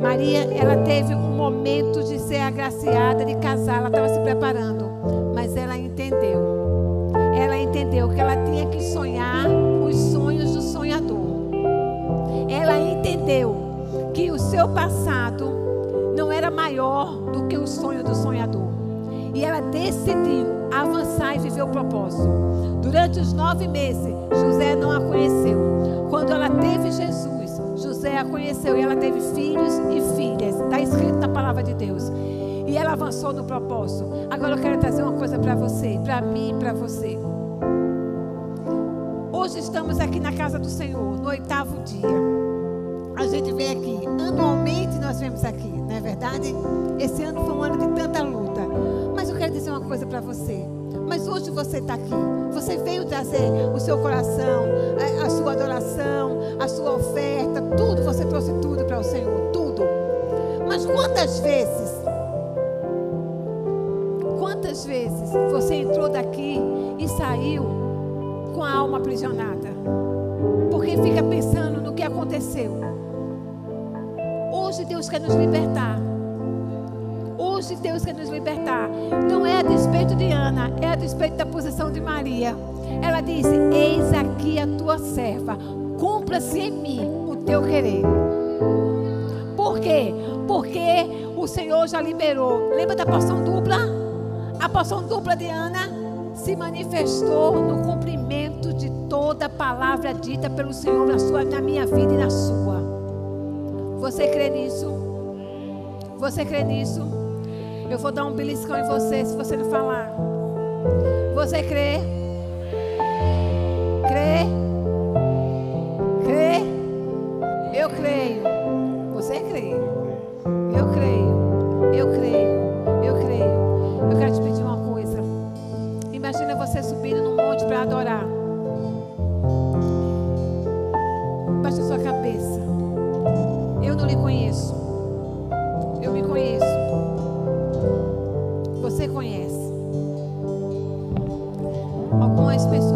Maria, ela teve um momento de ser agraciada, de casar, ela estava se preparando, mas ela entendeu. Ela entendeu que ela tinha que sonhar os sonhos do sonhador. Ela entendeu que o seu passado não era maior do que o sonho do sonhador. E ela decidiu avançar e viver o propósito. Durante os nove meses, José não a conheceu. Quando ela teve Jesus, José a conheceu e ela teve filhos e filhas. Está escrito na palavra de Deus. E ela avançou no propósito. Agora eu quero trazer uma coisa para você, para mim e para você. Hoje estamos aqui na casa do Senhor, no oitavo dia. A gente vem aqui, anualmente nós vemos aqui, não é verdade? Esse ano foi um ano de tanta luta. Mas eu quero dizer uma coisa para você. Mas hoje você está aqui. Você veio trazer o seu coração, a, a sua adoração, a sua oferta, tudo. Você trouxe tudo para o Senhor, tudo. Mas quantas vezes, quantas vezes você entrou daqui e saiu com a alma aprisionada? Porque fica pensando no que aconteceu. Hoje Deus quer nos libertar. Hoje Deus quer nos libertar. Não a despeito de Ana, é a despeito da posição de Maria. Ela disse: Eis aqui a tua serva, cumpra-se em mim o teu querer. Por quê? Porque o Senhor já liberou. Lembra da porção dupla? A porção dupla de Ana se manifestou no cumprimento de toda a palavra dita pelo Senhor na, sua, na minha vida e na sua. Você crê nisso? Você crê nisso? Eu vou dar um beliscão em você se você não falar. Você crê? Crê? Crê? Eu creio. Algumas